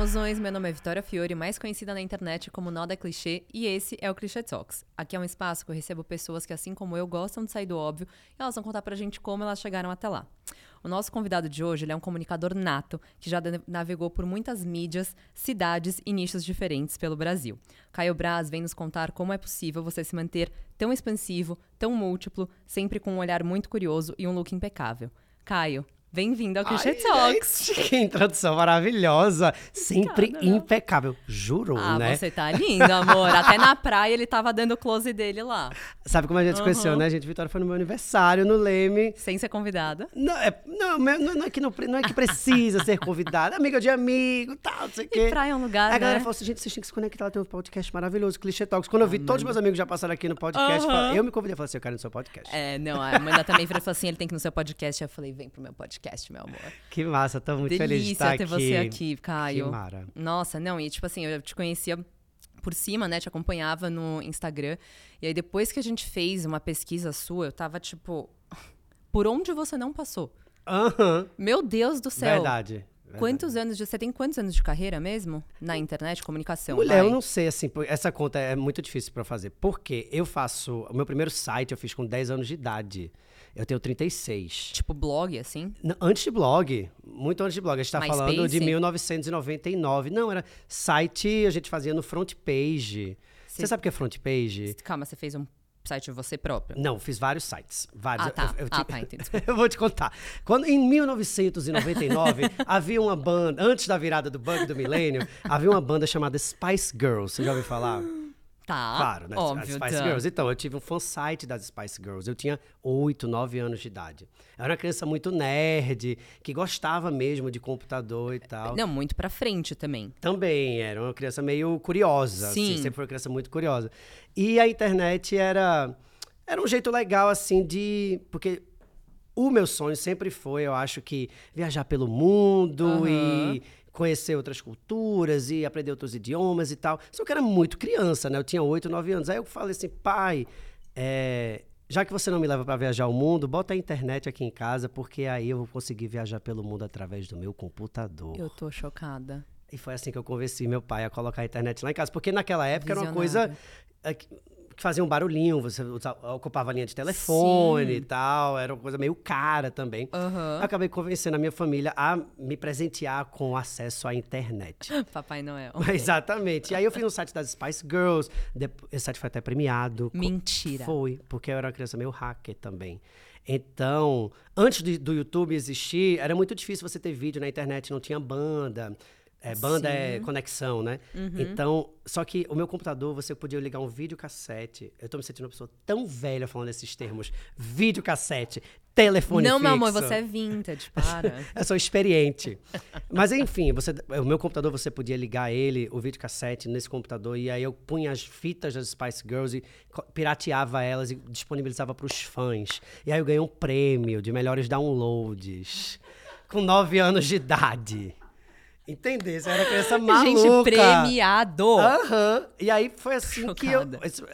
mozões, meu nome é Vitória Fiore, mais conhecida na internet como Noda Clichê, e esse é o Clichê Talks. Aqui é um espaço que eu recebo pessoas que, assim como eu, gostam de sair do óbvio e elas vão contar pra gente como elas chegaram até lá. O nosso convidado de hoje é um comunicador nato que já navegou por muitas mídias, cidades e nichos diferentes pelo Brasil. Caio Braz vem nos contar como é possível você se manter tão expansivo, tão múltiplo, sempre com um olhar muito curioso e um look impecável. Caio, Bem-vindo ao Clichê Talks. Gente, que introdução maravilhosa. Sempre Obrigada, impecável. Juro, ah, né? você tá lindo, amor. Até na praia ele tava dando o close dele lá. Sabe como a gente uhum. conheceu, né, gente? Vitória foi no meu aniversário, no Leme. Sem ser convidada? Não, é, não, não, é que não, não é que precisa ser convidada. Amiga de amigo, tal, não sei o quê. E praia é um lugar, A galera né? falou assim, gente, vocês têm que se conectar. Ela tem um podcast maravilhoso, Clichê Talks. Quando eu vi todos os meus amigos já passaram aqui no podcast, uhum. eu me convidei. Falei assim, eu quero ir no seu podcast. É, não, a Amanda também falou assim, ele tem que ir no seu podcast. Eu falei, vem pro meu podcast, meu amor. Que massa, tô muito Delícia feliz de estar ter aqui. você aqui, Caio. Que mara. Nossa, não, e tipo assim, eu te conhecia por cima, né? Te acompanhava no Instagram. E aí depois que a gente fez uma pesquisa sua, eu tava tipo, por onde você não passou? Uhum. Meu Deus do céu. Verdade. Quantos anos de, você tem quantos anos de carreira mesmo na internet, comunicação? Mulher, vai? eu não sei assim, essa conta é muito difícil para fazer. Porque eu faço, o meu primeiro site eu fiz com 10 anos de idade. Eu tenho 36. Tipo blog, assim? Antes de blog. Muito antes de blog. A gente tá MySpace? falando de 1999. Não, era site, a gente fazia no front page. Você sabe o que é front page? Calma, você fez um site você próprio? Não, fiz vários sites. Vários. Ah, tá. Eu, eu, ah, tá, entendi. eu vou te contar. Quando, em 1999, havia uma banda, antes da virada do bug do milênio, havia uma banda chamada Spice Girls. Você já ouviu falar? Tá. Claro, né? Óbvio, As Spice tá. Girls. Então, eu tive um fansite das Spice Girls. Eu tinha 8, 9 anos de idade. Eu era uma criança muito nerd, que gostava mesmo de computador e tal. Não, muito pra frente também. Também, era uma criança meio curiosa. Sim. Assim, sempre foi uma criança muito curiosa. E a internet era, era um jeito legal, assim, de. Porque o meu sonho sempre foi, eu acho que, viajar pelo mundo Aham. e conhecer outras culturas e aprender outros idiomas e tal. Só que eu era muito criança, né? Eu tinha 8, 9 anos. Aí eu falei assim, pai, é, já que você não me leva para viajar o mundo, bota a internet aqui em casa, porque aí eu vou conseguir viajar pelo mundo através do meu computador. Eu tô chocada. E foi assim que eu convenci meu pai a colocar a internet lá em casa. Porque naquela época era uma coisa Fazia um barulhinho, você ocupava a linha de telefone Sim. e tal, era uma coisa meio cara também. Eu acabei convencendo a minha família a me presentear com acesso à internet. Papai Noel. Exatamente. E aí eu fiz um site das Spice Girls, esse site foi até premiado. Mentira. Foi, porque eu era uma criança meio hacker também. Então, antes do YouTube existir, era muito difícil você ter vídeo na internet, não tinha banda. É, banda é Sim. conexão, né? Então, só que o meu computador, você podia ligar um videocassete. Eu tô me sentindo uma pessoa tão velha falando esses termos. Videocassete, telefone Não, meu amor, fixo. você é vintage, para. Eu sou experiente. Mas enfim, você, o meu computador você podia ligar ele, o videocassete, nesse computador, e aí eu punha as fitas das Spice Girls e pirateava elas e disponibilizava para os fãs. E aí eu ganhei um prêmio de melhores downloads. Com nove anos de idade. Entendeu? Você era criança maluca. Gente, premiado. Aham. E aí foi assim que eu. Chocada. Esse,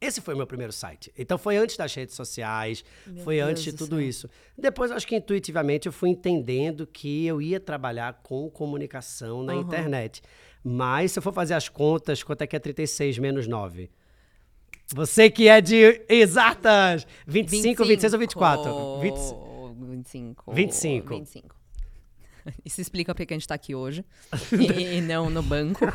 esse foi o meu primeiro site. Então foi antes das redes sociais, Meu foi Deus antes de do tudo céu. isso. Depois, acho que intuitivamente eu fui entendendo que eu ia trabalhar com comunicação na Uhum. internet. Mas se eu for fazer as contas, quanto é que é 36 menos 9? Você que é de exatas! 25, 26 ou 24? 20 25. 25. 25. Isso explica porque a gente tá aqui hoje. e, e não no banco.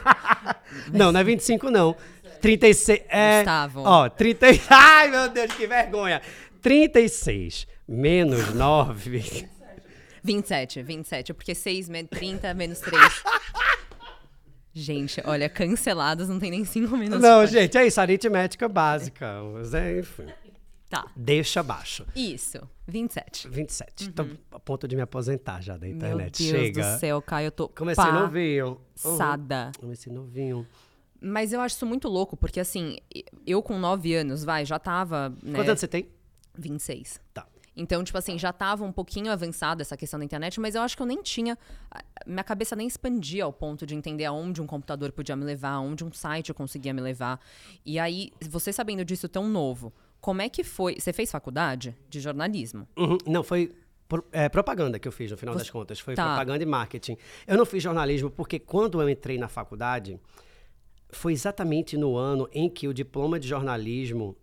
Não, não é 25, não. 36. É, Gustavo. Ó, 30. Ai, meu Deus, que vergonha. 36 menos 9. 27, 27. Porque 6 menos 30 menos 3. Gente, olha, cancelados não tem nem 5 minutos. Não, gente, é isso, aritmética básica. Mas é, enfim. Tá. Deixa abaixo. Isso, 27. 27. Tô a ponto de me aposentar já da internet. Uhum. Meu Deus Chega. do céu, Caio, eu tô Comecei novinho. Uhum. passada. Comecei novinho. Mas eu acho isso muito louco, porque assim, eu com 9 anos, vai, já tava, né, Quantos anos você tem? 26. Tá. Então, tipo assim, já tava um pouquinho avançada essa questão da internet, mas eu acho que eu nem tinha. Minha cabeça nem expandia ao ponto de entender aonde um computador podia me levar, aonde um site eu conseguia me levar. E aí, você sabendo disso tão novo, como é que foi? Você fez faculdade de jornalismo? Uhum. Não, foi é, propaganda que eu fiz, no final das contas. Foi Tá. propaganda e marketing. Eu não fiz jornalismo porque quando eu entrei na faculdade, foi exatamente no ano em que o diploma de jornalismo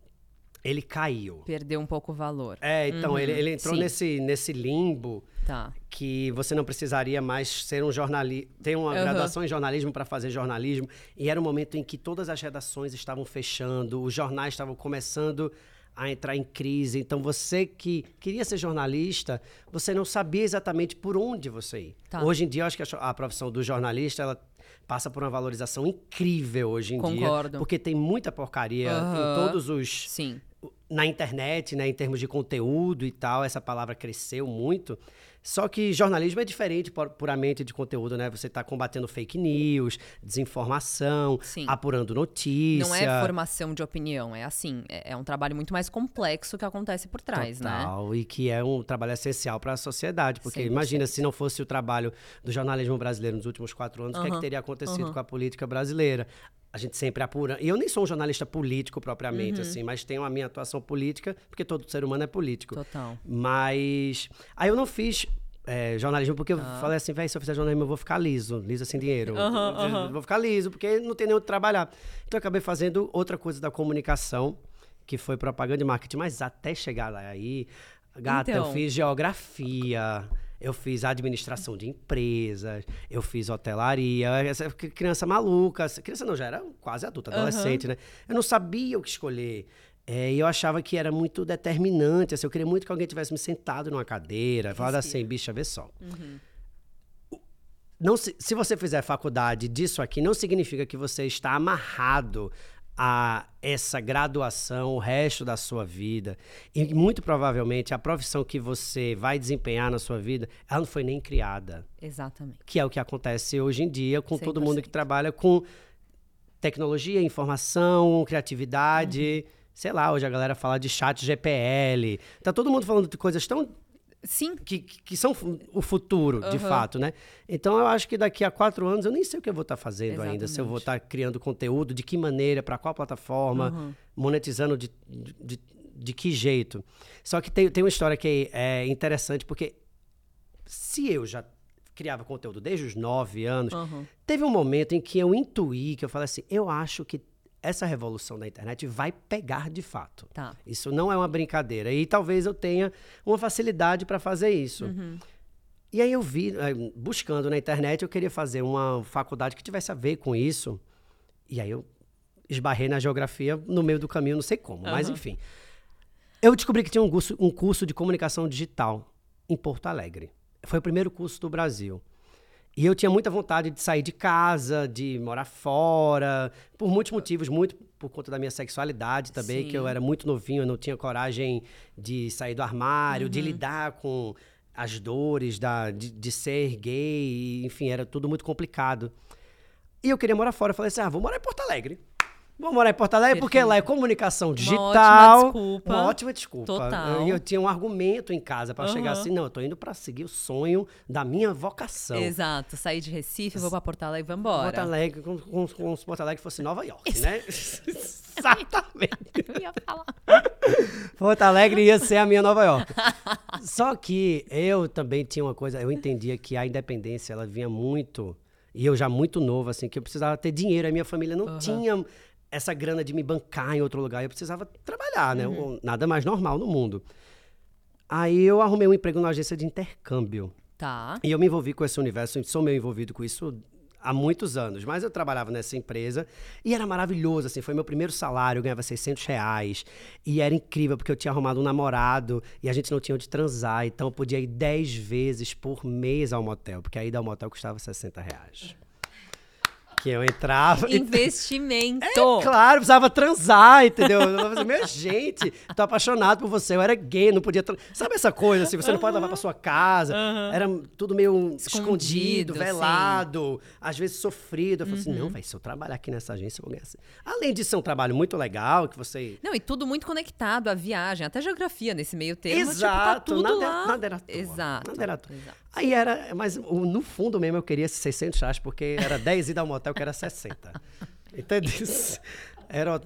ele caiu. Perdeu um pouco o valor. É, então, Uhum, ele, ele entrou sim. nesse, nesse limbo Tá. que você não precisaria mais ser um jornalista, ter uma Aham. graduação em jornalismo para fazer jornalismo. E era um momento em que todas as redações estavam fechando, os jornais estavam começando a entrar em crise. Então você que queria ser jornalista, você não sabia exatamente por onde você ir. Tá. Hoje em dia, eu acho que a, profissão do jornalista, ela passa por uma valorização incrível hoje em Concordo. dia, porque tem muita porcaria Aham. em todos os Sim. na internet, né, em termos de conteúdo e tal, essa palavra cresceu muito. Só que jornalismo é diferente pu- puramente de conteúdo, né? Você está combatendo fake news, desinformação, Sim. apurando notícia. Não é formação de opinião, é assim, é, é um trabalho muito mais complexo que acontece por trás, né? Total, e que é um trabalho essencial para a sociedade. Porque 100%. imagina se não fosse o trabalho do jornalismo brasileiro nos últimos quatro anos, o que, é que teria acontecido aham. com a política brasileira? A gente sempre apura. E eu nem sou um jornalista político propriamente, Uhum. assim, mas tenho a minha atuação política, porque todo ser humano é político. Total. Mas. Aí eu não fiz é, jornalismo porque eu falei assim, velho, se eu fizer jornalismo eu vou ficar liso, liso sem dinheiro. Aham, Eu aham. Vou ficar liso, porque não tem nem onde trabalhar. Então eu acabei fazendo outra coisa da comunicação, que foi propaganda e marketing. Mas até chegar lá aí, gata, eu Então. fiz geografia. Eu fiz administração de empresas, eu fiz hotelaria, essa cri- criança maluca, criança não, já era quase adulta, adolescente, né? Eu não sabia o que escolher. É, e eu achava que era muito determinante, assim, eu queria muito que alguém tivesse me sentado numa cadeira, falado assim, bicha, vê só. Não se, se você fizer faculdade disso aqui, não significa que você está amarrado a essa graduação o resto da sua vida. E muito provavelmente a profissão que você vai desempenhar na sua vida, ela não foi nem criada. Exatamente. Que é o que acontece hoje em dia com todo mundo 100%. que trabalha com tecnologia, informação, criatividade. Sei lá, hoje a galera fala de chat GPL. Tá todo mundo falando de coisas tão Sim, que, que são o futuro, de Aham. fato, né? Então eu acho que daqui a quatro anos eu nem sei o que eu vou estar fazendo ainda. Se eu vou Exatamente. estar criando conteúdo, de que maneira, para qual plataforma, Uhum. monetizando de, de, de, de que jeito. Só que tem, tem uma história que é interessante, porque se eu já criava conteúdo desde os nove anos, Uhum. teve um momento em que eu intuí, que eu falei assim, eu acho que essa revolução da internet vai pegar de fato. tá. Isso não é uma brincadeira. E talvez eu tenha uma facilidade para fazer isso. Uhum. E aí eu vi, eh, buscando na internet, eu queria fazer uma faculdade que tivesse a ver com isso. E aí eu esbarrei na geografia no meio do caminho, não sei como, mas Aham. enfim. Eu descobri que tinha um curso, um curso de comunicação digital em Porto Alegre. Foi o primeiro curso do Brasil. E eu tinha muita vontade de sair de casa, de morar fora, por muitos motivos, muito por conta da minha sexualidade também, que eu Sim. era muito novinho, eu não tinha coragem de sair do armário, Uhum. de lidar com as dores da, de, de ser gay, enfim, era tudo muito complicado. E eu queria morar fora, eu falei assim, ah, vou morar em Porto Alegre. Vou morar em Porto Alegre porque Perfeito. lá é comunicação ótima digital. desculpa. Uma ótima desculpa. Total. E eu tinha um argumento em casa para chegar Aham. assim, não, eu tô indo para seguir o sonho da minha vocação. Exato. Saí de Recife, vou pra Porto Alegre, vambora. Porto Alegre, como, como, como se Porto Alegre fosse Nova York, né? Exatamente. Eu ia falar. Porto Alegre ia ser a minha Nova York. Só que eu também tinha uma coisa, eu entendia que a independência, ela vinha muito, e eu já muito novo, assim, que eu precisava ter dinheiro, a minha família não Aham. tinha essa grana de me bancar em outro lugar, eu precisava trabalhar, né? Uhum. Nada mais normal no mundo. Aí eu arrumei um emprego numa agência de intercâmbio. Tá. E eu me envolvi com esse universo, sou meio envolvido com isso há muitos anos. Mas eu trabalhava nessa empresa e era maravilhoso, assim, foi meu primeiro salário, eu ganhava 600 reais. E era incrível, porque eu tinha arrumado um namorado e a gente não tinha onde transar, então eu podia ir 10 vezes por mês ao motel, porque a ida ao motel custava 60 reais. Que eu entrava... Investimento. É Claro, precisava transar, entendeu? Eu falava assim, minha gente, tô apaixonado por você. Eu era gay, não podia. Tra... Sabe essa coisa assim? Você não pode levar pra sua casa. Era tudo meio escondido, Escondido, velado, às vezes sofrido. Eu falei Uhum. assim: não, velho, se eu trabalhar aqui nessa agência, eu vou ganhar assim. Além de ser um trabalho muito legal, que você. Não, e tudo muito conectado à viagem, até geografia nesse meio termo. Exato, tipo, tá tudo nada, lá. nada era à toa, Exato. nada era à toa. exato. Aí era, mas no fundo mesmo eu queria esses 600 reais, porque era 10 ida ao motel, que era 60. Entendeu? Era,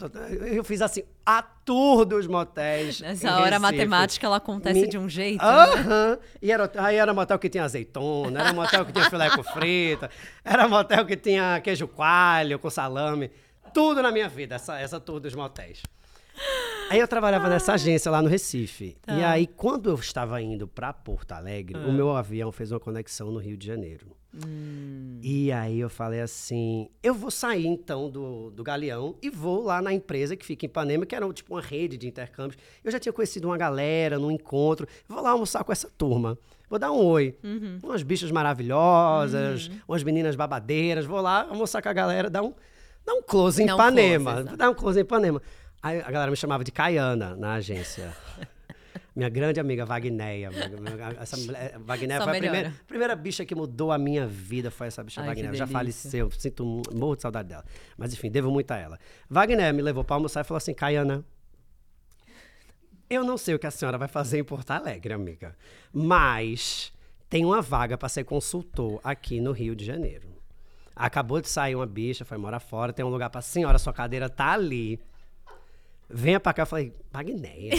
eu fiz assim, a tour dos motéis. Nessa hora a matemática ela acontece Me- de um jeito. né? Aham. E era, aí era motel que tinha azeitona, era motel que tinha filé com frita, era motel que tinha queijo coalho com salame. Tudo na minha vida, essa, essa tour dos motéis. Aí eu trabalhava nessa agência lá no Recife. E Tá. aí, quando eu estava indo para Porto Alegre, Ah. o meu avião fez uma conexão no Rio de Janeiro. Hum. E aí eu falei assim: eu vou sair então do, do Galeão e vou lá na empresa que fica em Ipanema, que era tipo uma rede de intercâmbios. Eu já tinha conhecido uma galera num encontro. Vou lá almoçar com essa turma. Vou dar um oi. Uhum. Umas bichas maravilhosas, umas meninas babadeiras. Vou lá almoçar com a galera, dar um, dar um close em um Ipanema. close, dar um close em Ipanema. Aí a galera me chamava de Caiana na agência. Minha grande amiga Wagneia. Essa mulher, Wagneia Só foi a primeira, primeira bicha que mudou a minha vida. Foi essa bicha Ai, Wagneia. Já faleceu. Sinto morro de saudade dela. Mas enfim, devo muito a ela. Wagner me levou para almoçar e falou assim: Caiana, eu não sei o que a senhora vai fazer em Porto Alegre, amiga. Mas tem uma vaga para ser consultor aqui no Rio de Janeiro. Acabou de sair uma bicha, foi morar fora, tem um lugar para senhora, sua cadeira tá ali. Venha pra cá. Eu falei, Magnéia.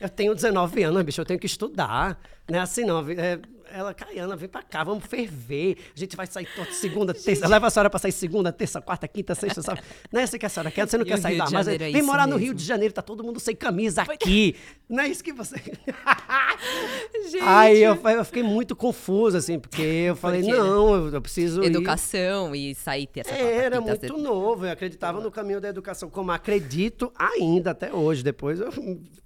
Eu tenho 19 anos, bicho, eu tenho que estudar. Não é assim, não. É, ela, Caiana, vem pra cá, vamos ferver. A gente vai sair toda segunda, terça. Leva a senhora pra sair segunda, terça, quarta, quinta, sexta, sábado. Não é isso que a senhora quer, você não E quer sair da mas é Vem morar no mesmo. Rio de Janeiro, tá todo mundo sem camisa aqui. Não é isso que você. Gente, Aí eu, eu fiquei muito confuso, assim, porque eu falei, Porque, não, eu, eu preciso. ir. educação e sair terça, quarta, Era quinta, muito sexta. novo, eu acreditava no caminho da educação, como acredito ainda até hoje. Depois eu.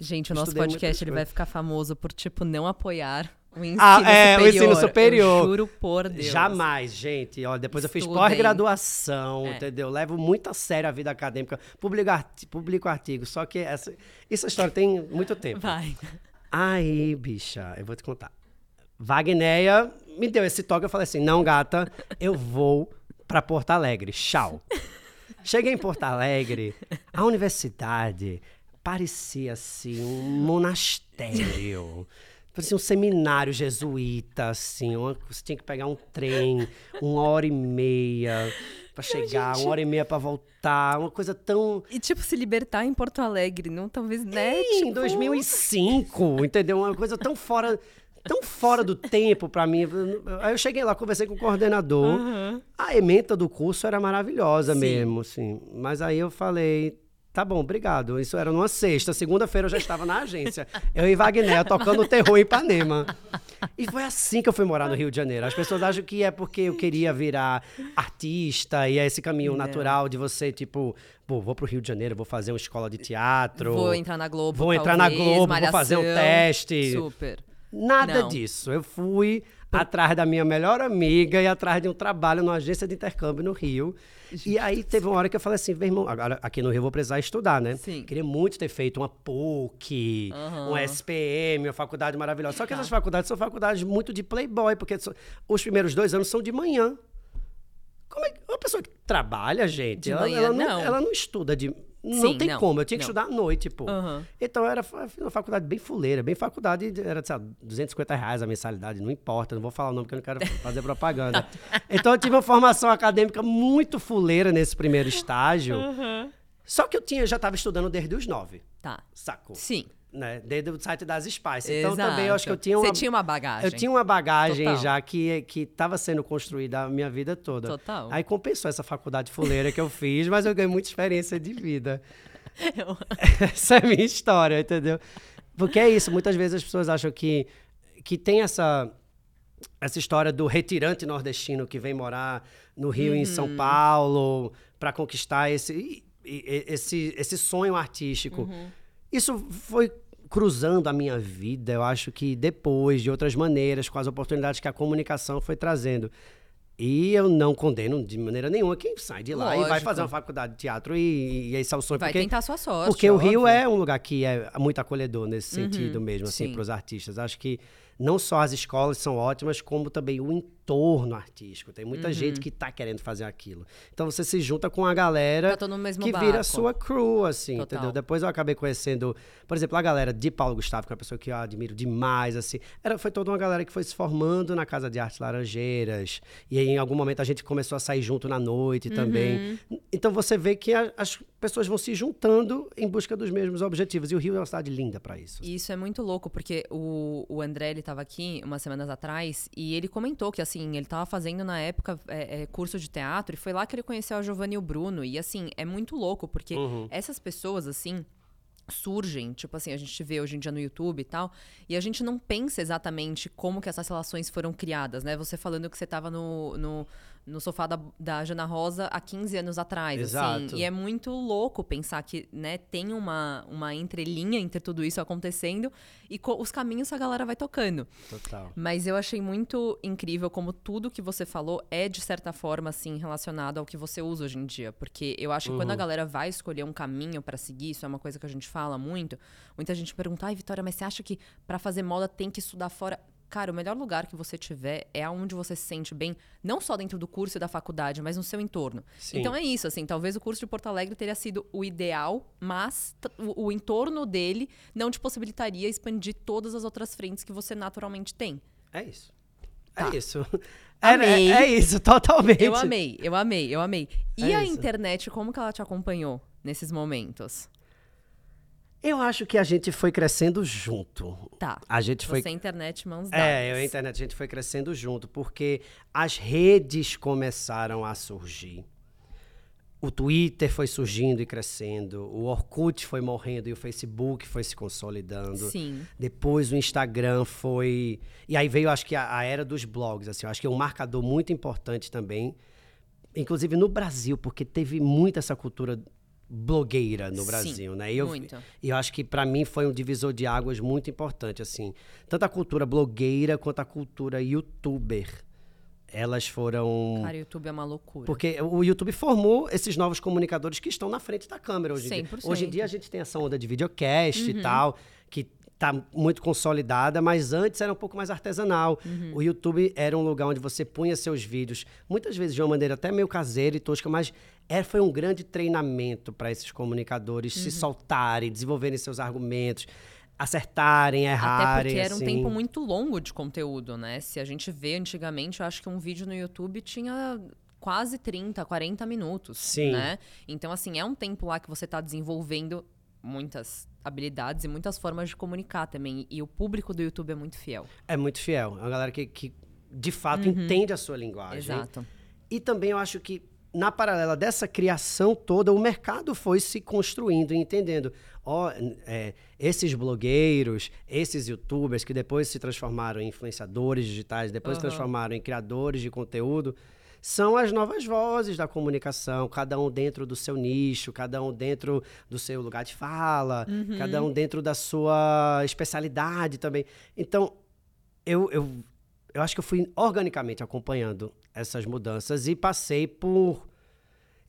Gente, o nosso podcast ele vai ficar famoso por, tipo, não apoiar o ensino Ah, é, o superior. ensino superior. Eu juro por Deus. Jamais, gente. Olha, depois eu fiz Estudem. pós-graduação, É. entendeu? Levo muito a sério a vida acadêmica. Publico, arti- publico artigos, só que essa, essa história tem muito tempo. Vai. Aí, bicha, eu vou te contar. Wagneia me deu esse toque, eu falei assim, não, gata, eu vou pra Porto Alegre, tchau. Cheguei em Porto Alegre, a universidade parecia assim um monastério. Parecia um seminário jesuíta, assim. uma- você tinha que pegar um trem, uma hora e meia pra chegar, uma hora e meia pra voltar. Uma coisa tão E, tipo, se libertar em Porto Alegre, não talvez, né? em tipo, 2005, entendeu? Uma coisa tão fora, tão fora do tempo pra mim. Aí eu cheguei lá, conversei com o coordenador. A ementa do curso era maravilhosa Sim. mesmo, assim. Mas aí eu falei, tá bom, obrigado. Isso era numa sexta. Segunda-feira eu já estava na agência. Eu e Wagner tocando terror em Ipanema. E foi assim que eu fui morar no Rio de Janeiro. As pessoas acham que é porque eu queria virar artista e é esse caminho Não. natural de você, tipo, pô, vou pro Rio de Janeiro, vou fazer uma escola de teatro. Vou entrar na Globo, Vou entrar na talvez, Globo, vou fazer um Malhação. teste. Super. Nada Não. disso. Eu fui atrás da minha melhor amiga e atrás de um trabalho numa agência de intercâmbio no Rio. E aí teve uma hora que eu falei assim, meu irmão, agora aqui no Rio eu vou precisar estudar, né? Sim. Queria muito ter feito uma PUC, Aham. um SPM, uma faculdade maravilhosa. Só que Tá. essas faculdades são faculdades muito de playboy, porque os primeiros dois anos são de manhã. Como é que uma pessoa que trabalha, gente, ela, manhã, ela não, não. ela não estuda de. Não Sim, tem não, como, eu tinha que não. estudar à noite, pô. Aham. Então era uma faculdade bem fuleira, bem faculdade, era, sei lá, 250 reais a mensalidade, não importa, não vou falar o nome porque eu não quero fazer propaganda. então eu tive uma formação acadêmica muito fuleira nesse primeiro estágio. Só que eu tinha, já estava estudando desde os nove, Tá. sacou? Sim. Né? Desde o site das Spice. Então Exato. também eu acho que eu tinha uma, Você tinha uma bagagem. eu tinha uma bagagem Total. já que que estava sendo construída a minha vida toda. Total. Aí compensou essa faculdade fuleira que eu fiz, mas eu ganhei muita experiência de vida. Eu- Essa é a minha história, entendeu? Porque é isso, muitas vezes as pessoas acham que, que tem essa, essa história do retirante nordestino que vem morar no Rio e em São Paulo para conquistar esse, esse, esse sonho artístico. Isso foi cruzando a minha vida, eu acho que depois, de outras maneiras, com as oportunidades que a comunicação foi trazendo. E eu não condeno de maneira nenhuma quem sai de lá e vai Lógico. fazer uma faculdade de teatro e, e esse é o sonho. Vai porque tentar sua sorte. porque o Rio óbvio. é um lugar que é muito acolhedor nesse sentido mesmo, assim, sim. para os artistas. Acho que não só as escolas são ótimas, como também o entorno artístico, tem muita gente que tá querendo fazer aquilo. Então você se junta com a galera Tá que barco. vira sua crew, assim, Total. entendeu? Depois eu acabei conhecendo, por exemplo, a galera de Paulo Gustavo, que é uma pessoa que eu admiro demais, assim. Era, foi toda uma galera que foi se formando na Casa de Artes Laranjeiras. E aí, em algum momento a gente começou a sair junto na noite Uhum. também. Então você vê que a- as pessoas vão se juntando em busca dos mesmos objetivos. E o Rio é uma cidade linda para isso. Isso é muito louco, porque o, o André, ele tava aqui umas semanas atrás e ele comentou que, assim, ele tava fazendo na época é, é, curso de teatro e foi lá que ele conheceu a Giovanni e o Bruno. E, assim, é muito louco, porque essas pessoas, assim, surgem, tipo assim, a gente vê hoje em dia no YouTube e tal, e a gente não pensa exatamente como que essas relações foram criadas, né? Você falando que você tava no, no, no sofá da, da Jana Rosa há 15 anos atrás, Exato. assim, e é muito louco pensar que, né, tem uma, uma entrelinha entre tudo isso acontecendo e os caminhos a galera vai tocando. Total. Mas eu achei muito incrível como tudo que você falou é, de certa forma, assim, relacionado ao que você usa hoje em dia. Porque eu acho que quando a galera vai escolher um caminho pra seguir, isso é uma coisa que a gente fala muito, muita gente pergunta, ai, Vitória, mas você acha que pra fazer moda tem que estudar fora? Cara, o melhor lugar que você tiver é aonde você se sente bem, não só dentro do curso e da faculdade, mas no seu entorno. Sim. Então é isso, assim, talvez o curso de Porto Alegre teria sido o ideal, mas o, o entorno dele não te possibilitaria expandir todas as outras frentes que você naturalmente tem. É isso. Tá. É isso. Era- Amei. É, é isso, totalmente. Eu amei, eu amei, eu amei. E É a isso. internet, como que ela te acompanhou nesses momentos? Eu acho que a gente foi crescendo junto. Tá. A gente foi Você a internet mãos dadas. É, eu e a internet, a gente foi crescendo junto, porque as redes começaram a surgir. O Twitter foi surgindo e crescendo, o Orkut foi morrendo e o Facebook foi se consolidando. Sim. Depois o Instagram foi. E aí veio, acho que, a, a era dos blogs. Assim, eu acho que é um marcador muito importante também, inclusive no Brasil, porque teve muito essa cultura blogueira no Sim, Brasil, né? E eu, muito. e eu acho que para mim foi um divisor de águas muito importante, assim. Tanto a cultura blogueira quanto a cultura youtuber. Elas foram. Cara, o YouTube é uma loucura. Porque o YouTube formou esses novos comunicadores que estão na frente da câmera hoje em dia. 100%. Hoje em dia a gente tem essa onda de videocast e tal, que tá muito consolidada, mas antes era um pouco mais artesanal. O YouTube era um lugar onde você punha seus vídeos, muitas vezes de uma maneira até meio caseira e tosca, mas é, foi um grande treinamento para esses comunicadores se soltarem, desenvolverem seus argumentos, acertarem, Até errarem. porque era um assim. tempo muito longo de conteúdo, né? Se a gente vê antigamente, eu acho que um vídeo no YouTube tinha quase 30, 40 minutos, Sim. né? Então, assim, é um tempo lá que você tá desenvolvendo muitas habilidades e muitas formas de comunicar também. E o público do YouTube é muito fiel. É muito fiel. É uma galera que, que de fato entende a sua linguagem. Exato. E também eu acho que, na paralela dessa criação toda, o mercado foi se construindo e entendendo. Ó, é, esses blogueiros, esses youtubers que depois se transformaram em influenciadores digitais, depois se Aham. transformaram em criadores de conteúdo, são as novas vozes da comunicação, cada um dentro do seu nicho, cada um dentro do seu lugar de fala, cada um dentro da sua especialidade também. Então, eu, eu, eu acho que eu fui organicamente acompanhando essas mudanças e passei por.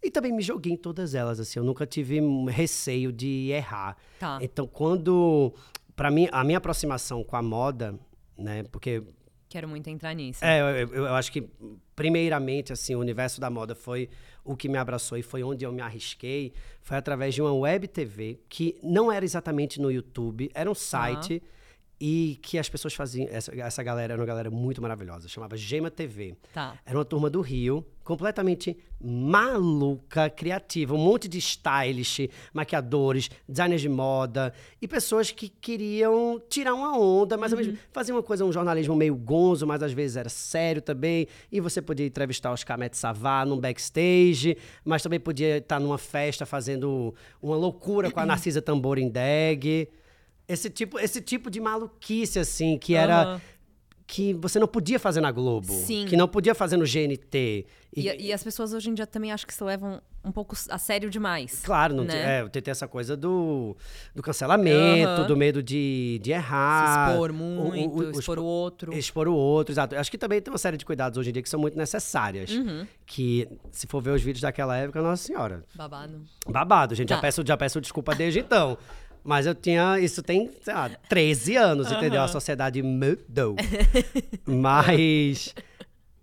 E também me joguei em todas elas, assim. Eu nunca tive receio de errar. Tá. Então, quando. Para mim, a minha aproximação com a moda, né? Porque Quero muito entrar nisso. é, eu, eu- eu acho que, primeiramente, assim, o universo da moda foi o que me abraçou e foi onde eu me arrisquei. Foi através de uma web TV que não era exatamente no YouTube, era um site e que as pessoas faziam. Essa, essa galera era uma galera muito maravilhosa, chamava Gema TV. Tá. Era uma turma do Rio, completamente maluca, criativa, um monte de stylish, maquiadores, designers de moda e pessoas que queriam tirar uma onda, mas ao mesmo fazer uma coisa, um jornalismo meio gonzo, mas às vezes era sério também. E você podia entrevistar os Camet Savá num backstage, mas também podia estar numa festa fazendo uma loucura com a Narcisa Tamborindeg. Esse tipo, esse tipo de maluquice, assim, que era que você não podia fazer na Globo. Sim. Que não podia fazer no GNT. E, E, e as pessoas hoje em dia também acho que se levam um pouco a sério demais. claro, não né? tem, é, tem essa coisa do, do cancelamento, Aham. do medo de, de Se errar. expor o- muito, o- o- expor o outro. Expor o outro, exato. Acho que também tem uma série de cuidados hoje em dia que são muito necessárias. Uhum. Que, se for ver os vídeos daquela época, nossa senhora, Babado. babado. Gente, já, Tá. peço, já peço desculpa desde então. Mas eu tinha. Isso tem, sei lá, 13 anos, entendeu? A sociedade mudou. Mas.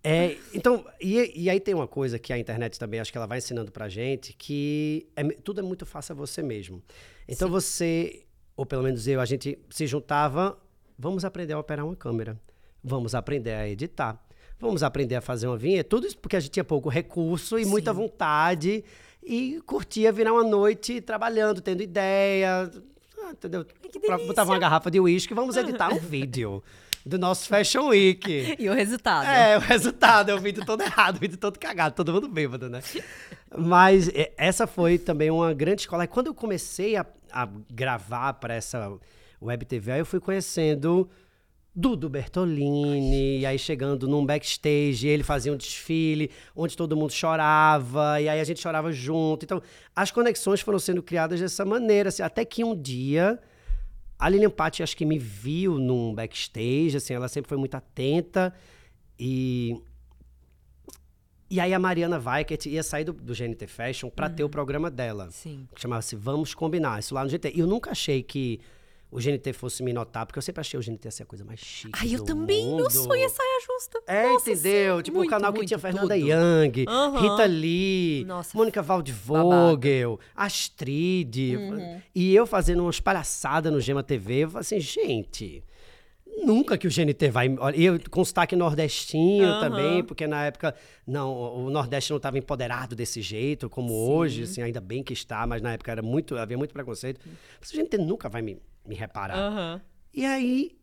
É, então, e, e, aí tem uma coisa que a internet também, acho que ela vai ensinando pra gente, que é, tudo é muito fácil a você mesmo. Então Sim. você, ou pelo menos eu, a gente se juntava, vamos aprender a operar uma câmera, vamos aprender a editar, vamos aprender a fazer uma vinheta, tudo isso porque a gente tinha pouco recurso e Sim. muita vontade e curtia virar uma noite trabalhando, tendo ideia, ah, entendeu? Botava uma garrafa de uísque, vamos editar um vídeo do nosso Fashion Week. E o resultado? É, o resultado é o vídeo todo errado, o vídeo todo cagado, todo mundo bêbado, né? Mas é, essa foi também uma grande escola. E quando eu comecei a, a gravar para essa web TV, eu fui conhecendo Dudu Bertolini, e aí chegando num backstage, ele fazia um desfile onde todo mundo chorava, e aí a gente chorava junto. Então, as conexões foram sendo criadas dessa maneira, assim, até que um dia a Lilian Patti acho que me viu num backstage, assim, ela sempre foi muito atenta e e aí a Mariana Weikert ia sair do, do GNT Fashion para uhum. ter o uhum. programa dela. Sim. Que chamava-se Vamos Combinar, isso lá no GNT. E eu nunca achei que o GNT fosse me notar, porque eu sempre achei o GNT ser a coisa mais chique. Ai, eu também, mundo. meu sonho é saia justa. É, Nossa, entendeu? Sim. Tipo, muito, o canal que tinha Fernanda tudo. Young, uhum. Rita Lee, Nossa, Mônica Waldvogel, Astrid. Uhum. E eu fazendo umas palhaçadas no Gema TV. Eu falei assim, gente. Nunca que o GNT vai. E eu com sotaque nordestinho uhum. também, porque na época não, o Nordeste não estava empoderado desse jeito, como Sim. hoje, assim, ainda bem que está, mas na época era muito, havia muito preconceito. Mas o GNT nunca vai me me reparar. Uhum. E aí,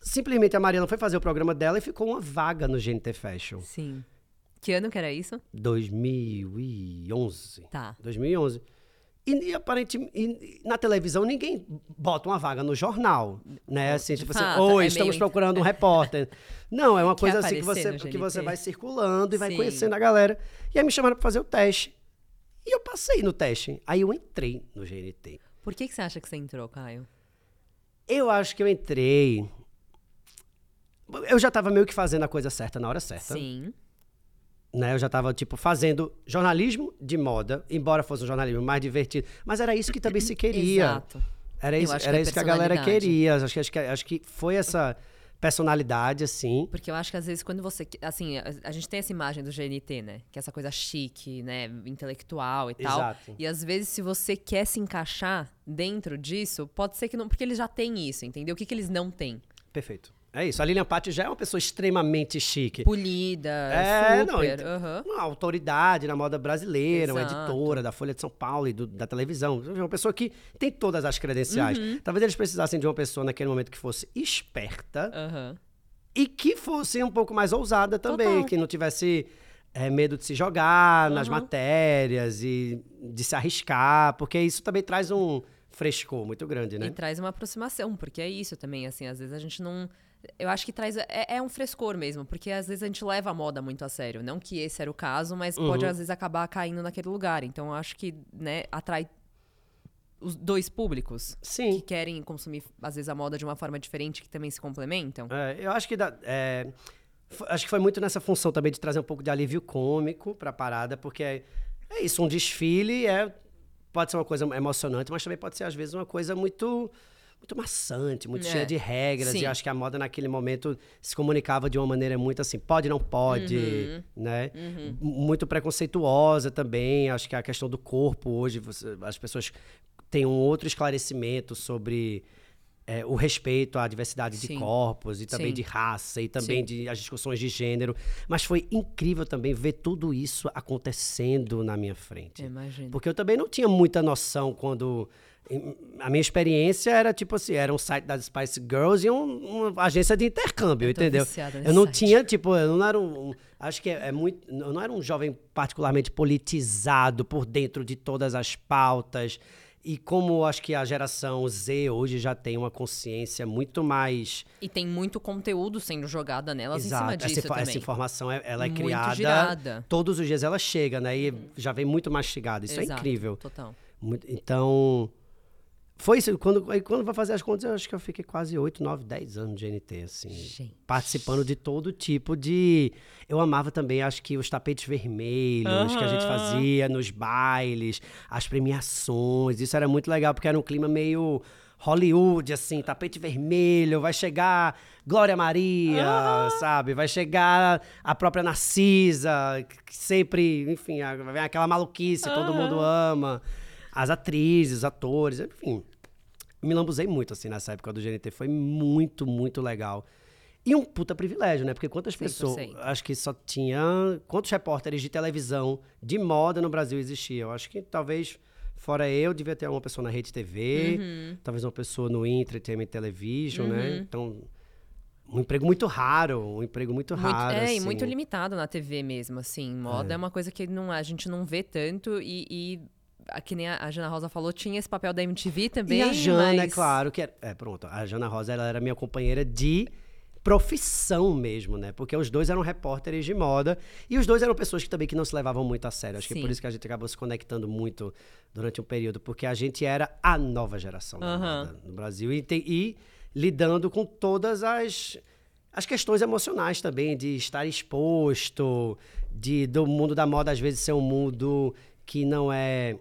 simplesmente a Mariana foi fazer o programa dela e ficou uma vaga no GNT Fashion. Sim. Que ano que era isso? 2011. Tá. 2011. E, e aparentemente, na televisão, ninguém bota uma vaga no jornal, né? Assim, tipo assim, oi, é estamos meio... procurando um repórter. Não, é uma coisa assim que você, que você vai circulando e vai Sim. conhecendo a galera. E aí me chamaram para fazer o teste. E eu passei no teste. Aí eu entrei no GNT. Por que, que você acha que você entrou, Caio? Eu acho que eu entrei. Eu já estava meio que fazendo a coisa certa na hora certa. Sim. Né, eu já estava tipo, fazendo jornalismo de moda, embora fosse um jornalismo mais divertido. Mas era isso que também se queria. Exato. Era isso, era que isso que a galera queria. Acho que, acho, que, acho que foi essa personalidade, assim. Porque eu acho que às vezes quando você. Assim, a, a, gente tem essa imagem do GNT, né? Que é essa coisa chique, né? Intelectual e tal. Exato. E às vezes, se você quer se encaixar dentro disso, pode ser que não. Porque eles já têm isso, entendeu? O que, que eles não têm? Perfeito. É isso. A Lilian Patti já é uma pessoa extremamente chique. Polida, é, super. Não, uhum. Uma autoridade na moda brasileira, Exato. uma editora da Folha de São Paulo e do, da televisão. Uma pessoa que tem todas as credenciais. Uhum. Talvez eles precisassem de uma pessoa naquele momento que fosse esperta uhum. e que fosse um pouco mais ousada também, Total. que não tivesse é, medo de se jogar nas matérias e de se arriscar, porque isso também traz um frescor muito grande, né? E traz uma aproximação, porque é isso também, assim, às vezes a gente não eu acho que traz. É, é, um frescor mesmo, porque às vezes a gente leva a moda muito a sério. Não que esse era o caso, mas uhum. pode às vezes acabar caindo naquele lugar. Então eu acho que, né, atrai os dois públicos Sim. que querem consumir, às vezes, a moda de uma forma diferente, que também se complementam. É, eu acho que dá, é, acho que foi muito nessa função também de trazer um pouco de alívio cômico pra parada, porque é, é isso, um desfile é, pode ser uma coisa emocionante, mas também pode ser, às vezes, uma coisa muito muito maçante, muito é. cheia de regras. Sim. E acho que a moda naquele momento se comunicava de uma maneira muito assim, pode, não pode, uhum. né? Uhum. Muito preconceituosa também. Acho que a questão do corpo hoje, você, as pessoas têm um outro esclarecimento sobre é, o respeito à diversidade Sim. de corpos e também Sim. de raça e também Sim. de as discussões de gênero. Mas foi incrível também ver tudo isso acontecendo na minha frente. Imagino. Porque eu também não tinha muita noção quando a minha experiência era tipo assim, era um site das Spice Girls e um, uma agência de intercâmbio, eu entendeu? Eu não site. tinha, tipo, eu não era um, um acho que é, é, muito, eu não era um jovem particularmente politizado por dentro de todas as pautas. E como acho que a geração Z hoje já tem uma consciência muito mais. E tem muito conteúdo sendo jogado nelas Exato. em cima disso. Essa, também. essa informação é, ela é muito criada. Girada. Todos os dias ela chega, né? E já vem muito mastigada. Isso é Exato, é incrível. Total. Muito, então. Foi isso. Quando, aí quando vai fazer as contas, eu acho que eu fiquei quase 8, 9, 10 anos de GNT, assim. Gente. Participando de todo tipo de. Eu amava também, acho que os tapetes vermelhos que a gente fazia nos bailes, as premiações. Isso era muito legal, porque era um clima meio Hollywood, assim, tapete vermelho, vai chegar Glória Maria, sabe? Vai chegar a própria Narcisa, que sempre, enfim, vem aquela maluquice, todo mundo ama. As atrizes, os atores, enfim. Me lambuzei muito, assim, nessa época do GNT. Foi muito, muito legal. E um puta privilégio, né? Porque quantas 100%. pessoas. Acho que só tinha. Quantos repórteres de televisão, de moda no Brasil existiam? Eu acho que talvez. Fora eu, devia ter uma pessoa na Rede TV, Uhum. talvez uma pessoa no Entertainment Television, né? Então, um emprego muito raro, um emprego muito, Muito- raro. é, e assim. muito limitado na TV mesmo, assim. Moda é, uma coisa que não, a gente não vê tanto e, e que nem a, Jana Rosa falou, tinha esse papel da MTV também. E a Jana, é mas- claro, que era, é, pronto, a Jana Rosa ela era minha companheira de profissão mesmo, né? Porque os dois eram repórteres de moda e os dois eram pessoas que também que não se levavam muito a sério. Acho que é Sim. por isso que a gente acabou se conectando muito durante um período, porque a gente era a nova geração Aham. moda no Brasil e, te- e lidando com todas as as questões emocionais também de estar exposto, de do mundo da moda às vezes ser um mundo que não é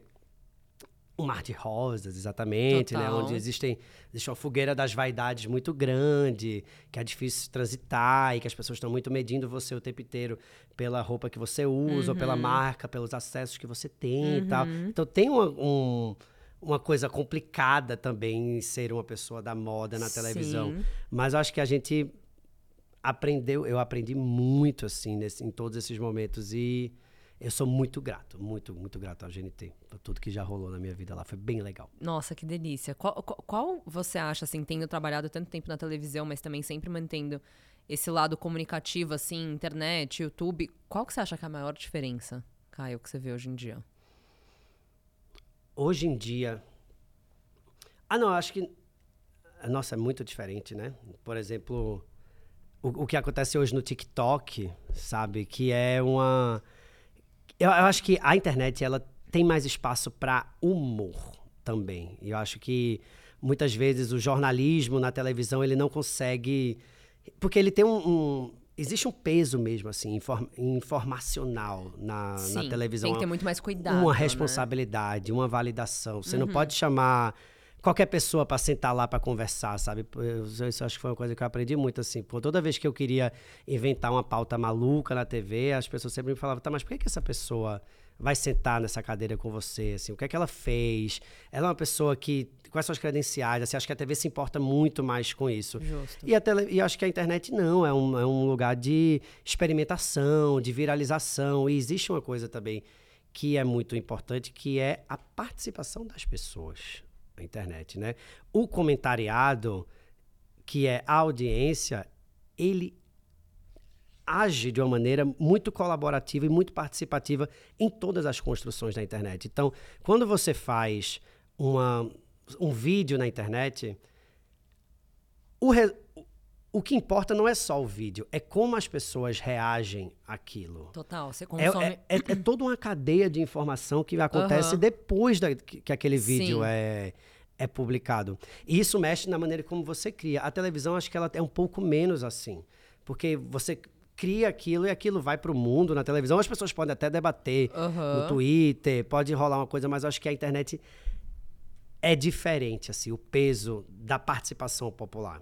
um mar de rosas, exatamente, né? Total. Onde existem, existe uma fogueira das vaidades muito grande, que é difícil transitar e que as pessoas estão muito medindo você o tempo inteiro pela roupa que você usa, ou pela Uhum. marca, pelos acessos que você tem e tal. Então tem uma, um- uma coisa complicada também em ser uma pessoa da moda na televisão. Sim. Mas eu acho que a gente aprendeu, eu aprendi muito assim nesse- em todos esses momentos e eu sou muito grato, muito, muito grato ao GNT, por tudo que já rolou na minha vida lá, foi bem legal. Nossa, que delícia. Qual, qual, qual você acha, assim, tendo trabalhado tanto tempo na televisão, mas também sempre mantendo esse lado comunicativo, assim, internet, YouTube, qual que você acha que é a maior diferença, Caio, que você vê hoje em dia? Hoje em dia, ah não, acho que nossa, é muito diferente, né? Por exemplo, o, o que acontece hoje no TikTok, sabe, que é uma eu, eu acho que a internet ela tem mais espaço para humor também. Eu acho que muitas vezes o jornalismo na televisão ele não consegue porque ele tem um, um- existe um peso mesmo assim inform- informacional na, na Sim, televisão. tem que ter muito mais cuidado, Uma né? responsabilidade, uma validação. Você não Uhum. pode chamar qualquer pessoa para sentar lá para conversar, sabe? Eu- Isso acho que foi uma coisa que eu aprendi muito assim. Por toda vez que eu queria inventar uma pauta maluca na TV, as pessoas sempre me falavam: "Tá, mas por que que essa pessoa vai sentar nessa cadeira com você, assim? O que é que ela fez? Ela é uma pessoa que quais são as credenciais? Assim, acho que a TV se importa muito mais com isso. Justo. E, a tele, e acho que a internet não, é um, é um lugar de experimentação, de viralização. E existe uma coisa também que é muito importante, que é a participação das pessoas internet, né? O comentariado, que é a audiência, ele age de uma maneira muito colaborativa e muito participativa em todas as construções da internet. Então, quando você faz uma, um vídeo na internet, o, re- o que importa não é só o vídeo, é como as pessoas reagem àquilo. Total, você É, consome... é- é- é toda uma cadeia de informação que acontece Aham. depois da, que, que aquele vídeo Sim. é, é publicado. E isso mexe na maneira como você cria. A televisão, acho que ela é um pouco menos assim. Porque você cria aquilo e aquilo vai para o mundo na televisão. As pessoas podem até debater Aham. no Twitter, pode rolar uma coisa, mas eu acho que a internet é diferente, assim, o peso da participação popular.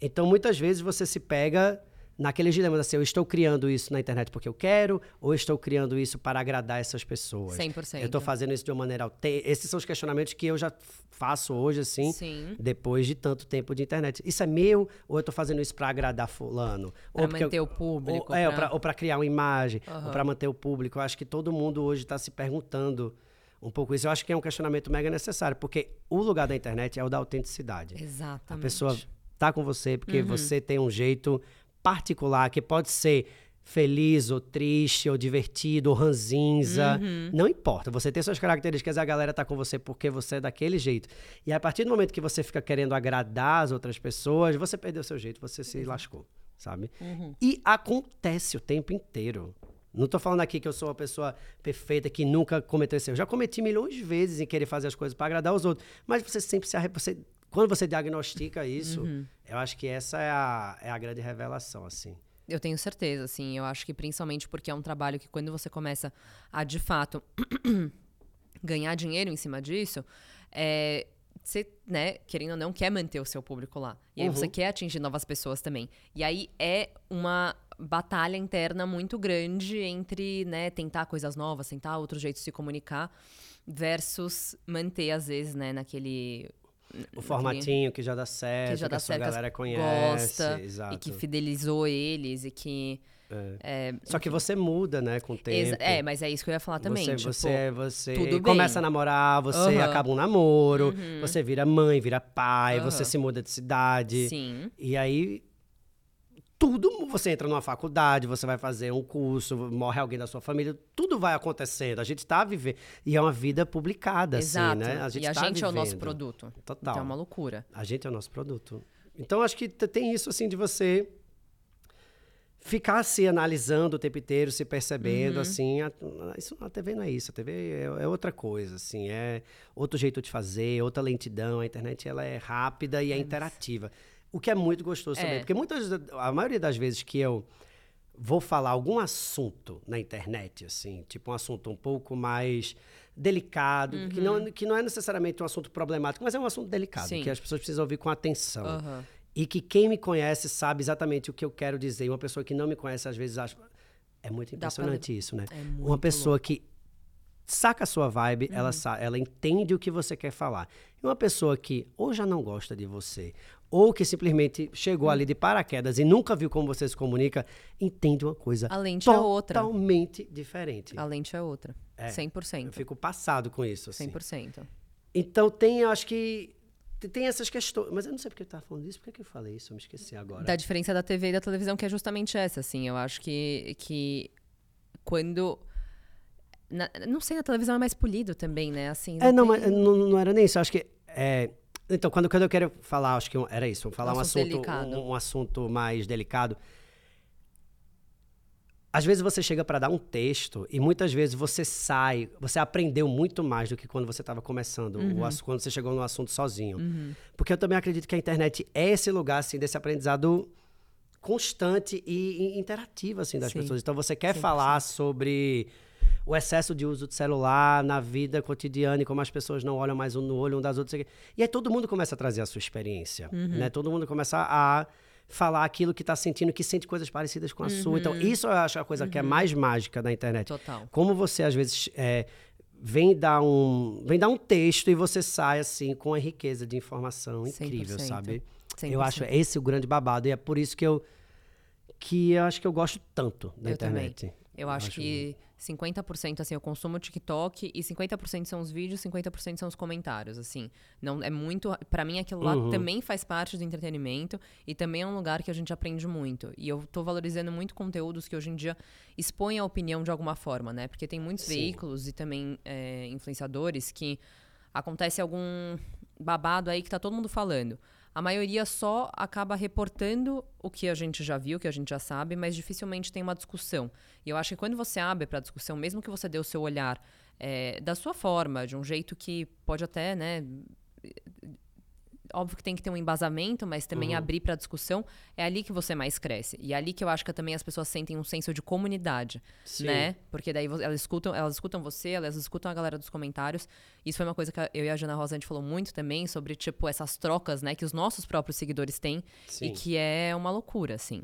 Então, muitas vezes você se pega naqueles dilemas assim, eu estou criando isso na internet porque eu quero, ou estou criando isso para agradar essas pessoas. 100%. Eu estou fazendo isso de uma maneira autêntica. Esses são os questionamentos que eu já faço hoje, assim, Sim. depois de tanto tempo de internet. Isso é meu, ou eu estou fazendo isso para agradar fulano? Ou porque eu- manter o público, Ou, é, pra- ou para criar uma imagem, ou Aham. para manter o público. Eu acho que todo mundo hoje está se perguntando um pouco isso. Eu acho que é um questionamento mega necessário, porque o lugar da internet é o da autenticidade. A Exatamente. pessoa tá com você Uhum. porque você tem um jeito particular que pode ser feliz ou triste ou divertido ou ranzinza, Uhum. não importa. Você tem suas características, a galera tá com você porque você é daquele jeito. E a partir do momento que você fica querendo agradar as outras pessoas, você perdeu seu jeito, você se lascou, sabe? Uhum. E acontece o tempo inteiro. Não tô falando aqui que eu sou uma pessoa perfeita que nunca cometeu esse erro. Já cometi milhões de vezes em querer fazer as coisas para agradar os outros, mas você sempre se arre... você quando você diagnostica isso, Uhum. eu acho que essa é a, é a grande revelação, assim. Eu tenho certeza, assim. Eu acho que principalmente porque é um trabalho que quando você começa a, de fato, ganhar dinheiro em cima disso, é, você, né, querendo ou não, quer manter o seu público lá. E aí Uhum. você quer atingir novas pessoas também. E aí é uma batalha interna muito grande entre, né, tentar coisas novas, tentar outro jeito de se comunicar, versus manter, às vezes, né, naquele. O formatinho que já dá certo, que já dá a sua certo, que galera conhece. gosta exato. e que fidelizou eles e que. é, Só que você muda, né, com o tempo. exa- é, mas é isso que eu ia falar também. Você, tipo, você, você tudo começa a namorar, você. Uhum. acaba um namoro, você vira mãe, vira pai, você Aham. se muda de cidade. Sim. E aí, tudo, você entra numa faculdade, você vai fazer um curso, morre alguém da sua família, tudo vai acontecendo. A gente tá vivendo. E é uma vida publicada, Exato. assim, né? A gente e a tá gente é o nosso vivendo. produto. Total. Então é uma loucura. A gente é o nosso produto. Então, acho que tem isso, assim, de você ficar se analisando o tempo inteiro, se percebendo, Uhum. assim. A, isso, a TV não é isso. A TV é, é outra coisa, assim. É outro jeito de fazer, outra lentidão. A internet, ela é rápida e é interativa. O que é muito gostoso É. também. Porque muitas... A maioria das vezes que eu vou falar algum assunto na internet, assim, tipo um assunto um pouco mais delicado, que, não, que não é necessariamente um assunto problemático, mas é um assunto delicado, Sim. que as pessoas precisam ouvir com atenção. Aham. E que quem me conhece sabe exatamente o que eu quero dizer. Uma pessoa que não me conhece, às vezes, acha. É muito Dá pra impressionante isso, né? É uma pessoa que saca a sua vibe, Uhum. ela, ela entende o que você quer falar. E uma pessoa que ou já não gosta de você, ou que simplesmente chegou Uhum. ali de paraquedas e nunca viu como você se comunica, entende uma coisa A lente é outra. totalmente diferente. A lente é outra. É. Eu 100%. fico passado com isso, assim. 100%. Então tem, eu acho que te- tem essas questões. Mas eu não sei porque eu estava falando disso, por que que eu falei isso? Eu me esqueci agora. Da diferença da TV e da televisão, que é justamente essa, assim. Eu acho que, que quando. na- não sei, na televisão é mais polido também, né? Assim, É, não, tem- mas não, não era nem isso. Eu acho que. É, então, quando, quando eu quero falar, acho que um- era isso. Falar Um um assunto um, um assunto mais delicado. Às vezes você chega para dar um texto e muitas vezes você sai, você aprendeu muito mais do que quando você estava começando, Uhum. o quando você chegou no assunto sozinho. Porque eu também acredito que a internet é esse lugar assim desse aprendizado constante e, e interativo assim das Sim. pessoas. Então você quer 100%. falar sobre o excesso de uso de celular na vida cotidiana e como as pessoas não olham mais um no olho um das outras. E aí todo mundo começa a trazer a sua experiência, Uhum. né? Todo mundo começa a falar aquilo que está sentindo, que sente coisas parecidas com a sua. Então isso eu acho a coisa que é mais mágica da internet. Uhum. Total. Como você às vezes é, vem dar um vem dar um texto e você sai assim com uma riqueza de informação incrível, 100%. sabe? 100%. Eu acho esse o grande babado e é por isso que eu que eu acho que eu gosto tanto da Eu também. internet. Eu acho que 50% assim, eu consumo TikTok e 50% são os vídeos, 50% são os comentários, assim. Não é muito, Pra mim aquilo lá Uhum. também faz parte do entretenimento e também é um lugar que a gente aprende muito. E eu tô valorizando muito conteúdos que hoje em dia expõem a opinião de alguma forma, né? Porque tem muitos Sim. veículos e também é, influenciadores que acontece algum babado aí que tá todo mundo falando. A maioria só acaba reportando o que a gente já viu, que a gente já sabe, mas dificilmente tem uma discussão. E eu acho que quando você abre para discussão, mesmo que você dê o seu olhar é, da sua forma, de um jeito que pode até, né? Óbvio que tem que ter um embasamento, mas também abrir para discussão, é ali que você mais cresce. E é ali que eu acho que também as pessoas sentem um senso de comunidade, Sim. né? Porque daí elas escutam, elas escutam você, elas escutam a galera dos comentários. Isso foi uma coisa que eu e a Jana Rosa a gente falou muito também sobre tipo essas trocas, né, que os nossos próprios seguidores têm e Sim. que é uma loucura, assim.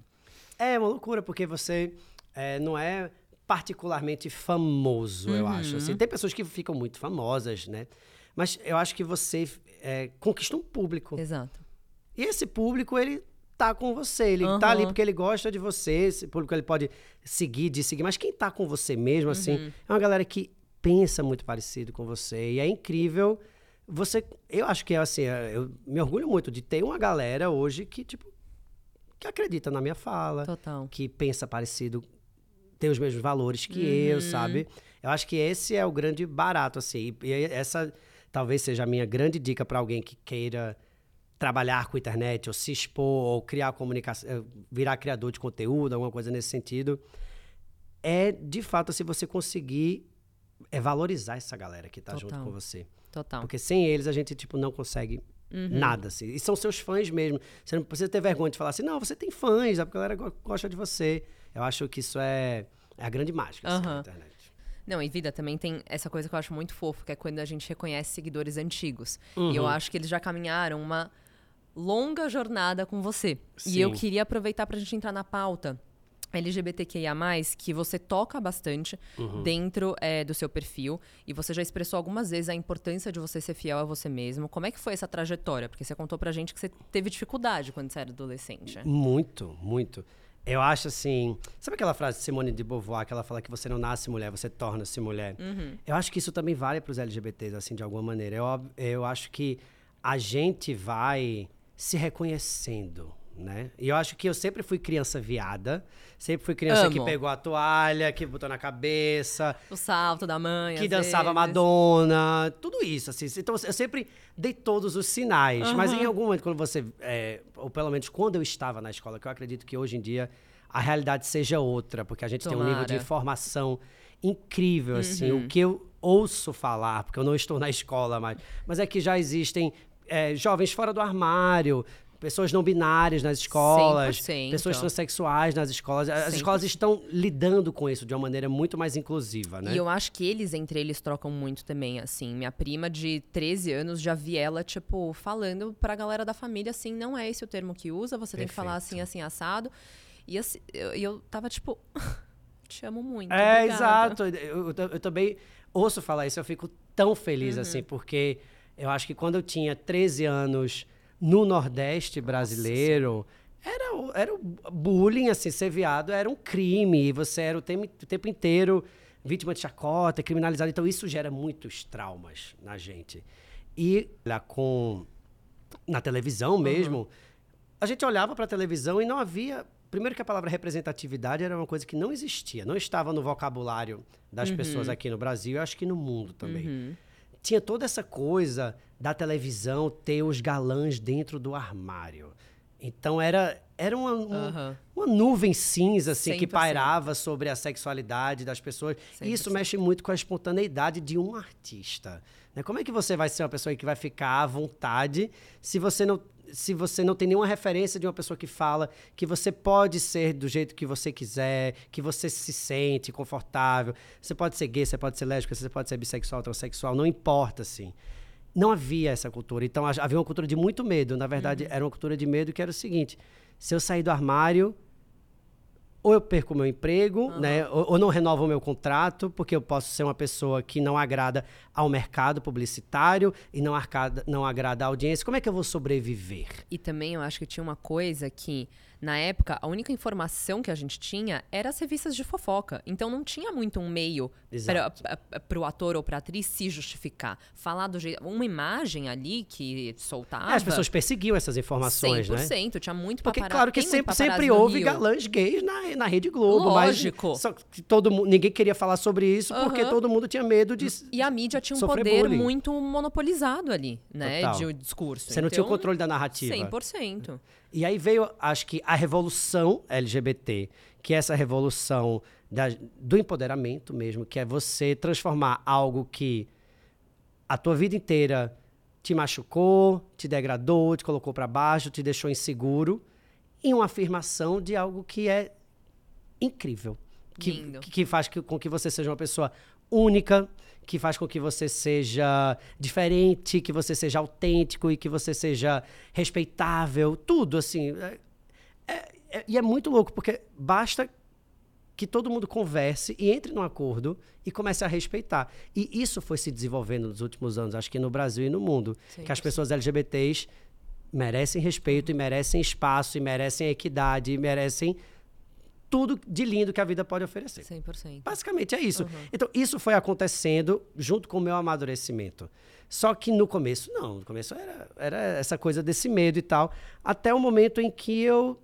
É uma loucura, porque você é, não é particularmente famoso, eu acho. assim. Tem pessoas que ficam muito famosas, né? Mas eu acho que você é, conquista um público. Exato. E esse público, ele tá com você. Ele tá ali porque ele gosta de você. Esse público, ele pode seguir, de seguir. Mas quem tá com você mesmo, assim, Uhum. é uma galera que pensa muito parecido com você. E é incrível. Você... Eu acho que, é assim, é, eu me orgulho muito de ter uma galera hoje que, tipo, que acredita na minha fala Total. que pensa parecido, tem os mesmos valores que Uhum. eu, sabe? Eu acho que esse é o grande barato, assim. E essa talvez seja a minha grande dica para alguém que queira trabalhar com internet, ou se expor, ou criar comunicação, eh, virar criador de conteúdo, alguma coisa nesse sentido. É, de fato, se você conseguir é valorizar essa galera que tá junto com você. Total. Porque sem eles a gente, tipo, não consegue nada, assim. E são seus fãs mesmo. Você não precisa ter vergonha de falar assim, não, você tem fãs, a galera go- gosta de você. Eu acho que isso é, é a grande mágica assim, da internet. Não, e vida também tem essa coisa que eu acho muito fofo, que é quando a gente reconhece seguidores antigos. Uhum. E eu acho que eles já caminharam uma longa jornada com você. E eu Sim. queria aproveitar pra gente entrar na pauta LGBTQIA+, que você toca bastante Uhum. dentro é, do seu perfil. E você já expressou algumas vezes a importância de você ser fiel a você mesmo. Como é que foi essa trajetória? Porque você contou pra gente que você teve dificuldade quando você era adolescente. Muito, muito. Eu acho assim. Sabe aquela frase de Simone de Beauvoir que ela fala que você não nasce mulher, você torna-se mulher? Eu acho que isso também vale para os LGBTs, assim, de alguma maneira. Eu, eu acho que a gente vai se reconhecendo, né? E eu acho que eu sempre fui criança viada, sempre fui criança que Amo. pegou a toalha, que botou na cabeça, O salto da mãe, que dançava vezes. Madonna, tudo isso, assim. Então, eu sempre dei todos os sinais. Mas em algum momento, quando você... é, ou pelo menos quando eu estava na escola, que eu acredito que hoje em dia a realidade seja outra, porque a gente tem um nível de Tomara. informação incrível, assim. O que eu ouço falar, porque eu não estou na escola mais, mas é que já existem é, jovens fora do armário, pessoas não binárias nas escolas, 100%. pessoas transexuais nas escolas. As 100%. escolas estão lidando com isso de uma maneira muito mais inclusiva, né? E eu acho que eles, entre eles, trocam muito também, assim. Minha prima de 13 anos, já vi ela, tipo, falando pra galera da família, assim, não é esse o termo que usa, você tem que falar assim, assim, assado. E assim, eu, eu tava, tipo, te amo muito, É, obrigada. exato. Eu, eu, eu também ouço falar isso, eu fico tão feliz, Uhum. assim, porque eu acho que quando eu tinha 13 anos no Nordeste brasileiro, era, era bullying, assim, ser viado era um crime, e você era o tempo, o tempo inteiro vítima de chacota, criminalizado. Então, isso gera muitos traumas na gente. E lá com na televisão mesmo, a gente olhava para a televisão e não havia. Primeiro que a palavra representatividade era uma coisa que não existia, não estava no vocabulário das pessoas aqui no Brasil, eu acho que no mundo também. Tinha toda essa coisa da televisão ter os galãs dentro do armário. Então era, era uma, um- Aham. uma nuvem cinza assim que 100%. pairava sobre a sexualidade das pessoas. E isso 100%. mexe muito com a espontaneidade de um artista. né? Como é que você vai ser uma pessoa que vai ficar à vontade se você não se você não tem nenhuma referência de uma pessoa que fala que você pode ser do jeito que você quiser, que você se sente confortável. Você pode ser gay, você pode ser lésbica, você pode ser bissexual, transexual, não importa, assim. Não havia essa cultura. Então ha- havia uma cultura de muito medo. Na verdade, era uma cultura de medo que era o seguinte: se eu sair do armário, ou eu perco o meu emprego, né? Ou, ou não renovo o meu contrato, porque eu posso ser uma pessoa que não agrada ao mercado publicitário e não, arcada, não agrada à audiência. Como é que eu vou sobreviver? E também eu acho que tinha uma coisa que, na época, a única informação que a gente tinha era as revistas de fofoca. Então não tinha muito um meio para o ator ou para atriz se justificar. Falar do jeito. Uma imagem ali que soltava. É, as pessoas perseguiam essas informações, né? 100%, tinha muito Porque, paparazzi. claro que sempre, sempre houve galãs gays na, na Rede Globo. Lógico. Mas só que todo mundo, ninguém queria falar sobre isso porque Aham. todo mundo tinha medo de. E a mídia tinha um poder bullying. muito monopolizado ali, né? Total. De discurso. Você não tinha o Então, controle da narrativa. 100%. E aí veio, acho que, a revolução LGBT, que é essa revolução da- do empoderamento mesmo, que é você transformar algo que a tua vida inteira te machucou, te degradou, te colocou para baixo, te deixou inseguro, em uma afirmação de algo que é incrível. Que, que faz que- com que você seja uma pessoa única, que faz com que você seja diferente, que você seja autêntico e que você seja respeitável, tudo assim. É- é- é- e é muito louco, porque basta que todo mundo converse e entre num acordo e comece a respeitar. E isso foi se desenvolvendo nos últimos anos, acho que no Brasil e no mundo, que as 100%. pessoas LGBTs merecem respeito e merecem espaço e merecem equidade e merecem tudo de lindo que a vida pode oferecer. 100%. Basicamente é isso. Então, isso foi acontecendo junto com o meu amadurecimento. Só que no começo, não. No começo era, era essa coisa desse medo e tal. Até o momento em que eu.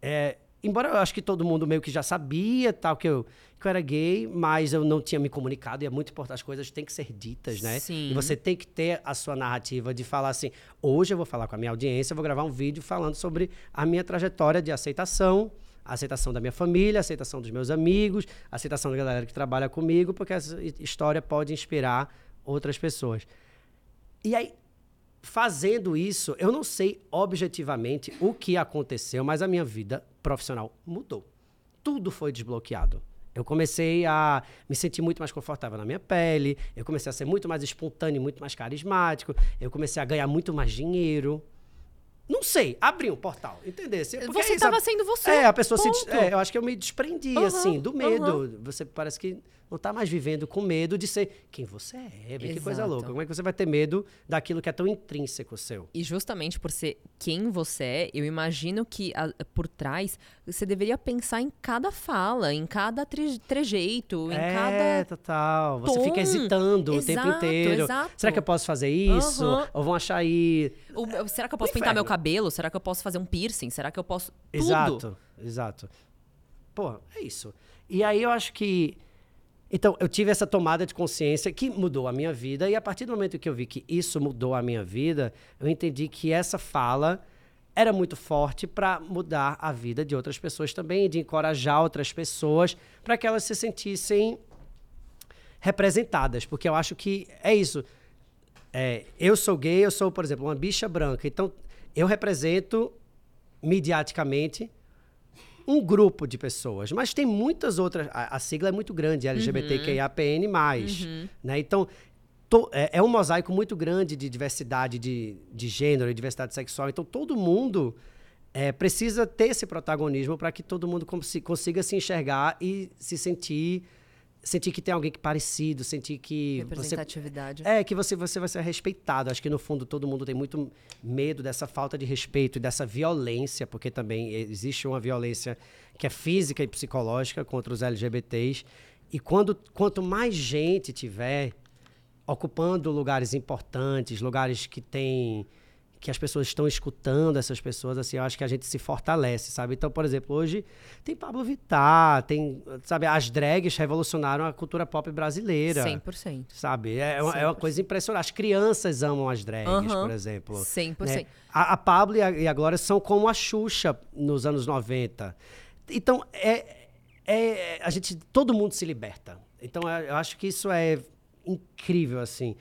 é, embora eu acho que todo mundo meio que já sabia tal, que eu, que eu era gay, mas eu não tinha me comunicado. E é muito importante, as coisas têm que ser ditas, né? Sim. E você tem que ter a sua narrativa de falar assim: hoje eu vou falar com a minha audiência, eu vou gravar um vídeo falando sobre a minha trajetória de aceitação, a aceitação da minha família, a aceitação dos meus amigos, a aceitação da galera que trabalha comigo, porque essa hi- história pode inspirar outras pessoas. E aí, fazendo isso, eu não sei objetivamente o que aconteceu, mas a minha vida profissional mudou. Tudo foi desbloqueado. Eu comecei a me sentir muito mais confortável na minha pele, eu comecei a ser muito mais espontâneo, muito mais carismático, eu comecei a ganhar muito mais dinheiro. Não sei, abri um portal, entendeu? Porque você estava sendo você. É, a pessoa ponto. se. É, eu acho que eu me desprendi, uhum, assim, do medo. Uhum. Você parece que não está mais vivendo com medo de ser quem você é. Que coisa louca. Como é que você vai ter medo daquilo que é tão intrínseco seu? E justamente por ser quem você é, eu imagino que a, por trás você deveria pensar em cada fala, em cada tre trejeito, em é, cada. É, total. Você tom. fica hesitando exato, o tempo inteiro. Exato. Será que eu posso fazer isso? Uhum. Ou vão achar aí. será que eu posso pintar meu cabelo? Será que eu posso fazer um piercing? Será que eu posso. Tudo. Exato, exato. Pô, é isso. E aí eu acho que então, eu tive essa tomada de consciência que mudou a minha vida, e a partir do momento que eu vi que isso mudou a minha vida, eu entendi que essa fala era muito forte para mudar a vida de outras pessoas também, de encorajar outras pessoas para que elas se sentissem representadas, porque eu acho que é isso. É, eu sou gay, eu sou, por exemplo, uma bicha branca, então eu represento mediaticamente um grupo de pessoas, mas tem muitas outras. A, a sigla é muito grande, LGBTQIAPN+. Uhum. Né? Então, to, é, é, um mosaico muito grande de diversidade de, de gênero e diversidade sexual. Então, todo mundo é, precisa ter esse protagonismo para que todo mundo cons consiga se enxergar e se sentir sentir que tem alguém que parecido, sentir que representatividade. Você, é que você você vai ser respeitado. Acho que no fundo todo mundo tem muito medo dessa falta de respeito e dessa violência, porque também existe uma violência que é física e psicológica contra os LGBTs. E quando quanto mais gente tiver ocupando lugares importantes, lugares que têm que as pessoas estão escutando essas pessoas, assim, eu acho que a gente se fortalece, sabe? Então, por exemplo, hoje tem Pablo Vittar, tem, sabe, as drags revolucionaram a cultura pop brasileira. 100%. Sabe? É, 100%. é uma coisa impressionante. As crianças amam as drags, por exemplo. 100%. Né? A, a Pablo e a, e a Glória são como a Xuxa nos anos 90. Então, é, é, a gente, todo mundo se liberta. Então, eu acho que isso é incrível, assim.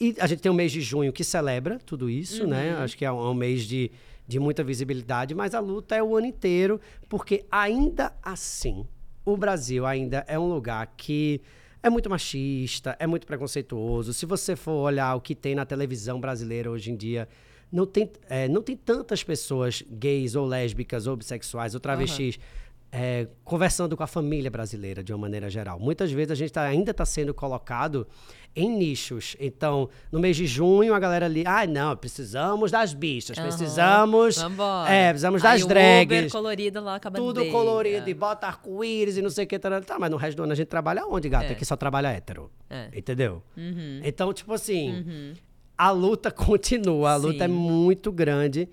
E a gente tem o mês de junho que celebra tudo isso, né? uhum. né? Acho que é um, é um mês de, de muita visibilidade, mas a luta é o ano inteiro, porque ainda assim, o Brasil ainda é um lugar que é muito machista, é muito preconceituoso. Se você for olhar o que tem na televisão brasileira hoje em dia, não tem, é, não tem tantas pessoas gays ou lésbicas ou bissexuais ou travestis. Uhum é, conversando com a família brasileira de uma maneira geral. Muitas vezes a gente tá, ainda está sendo colocado em nichos. Então, no mês de junho, a galera ali, ah, não, precisamos das bichas, uhum. precisamos. Vambora. É, precisamos das Aí, drags. Uber colorido lá, a Tudo colorido, e bota arco-íris e não sei o que. Tá, mas no resto do ano a gente trabalha onde, gata? É. Que só trabalha hétero. É. Entendeu? Uhum. Então, tipo assim, uhum. a luta continua, a luta Sim. é muito grande.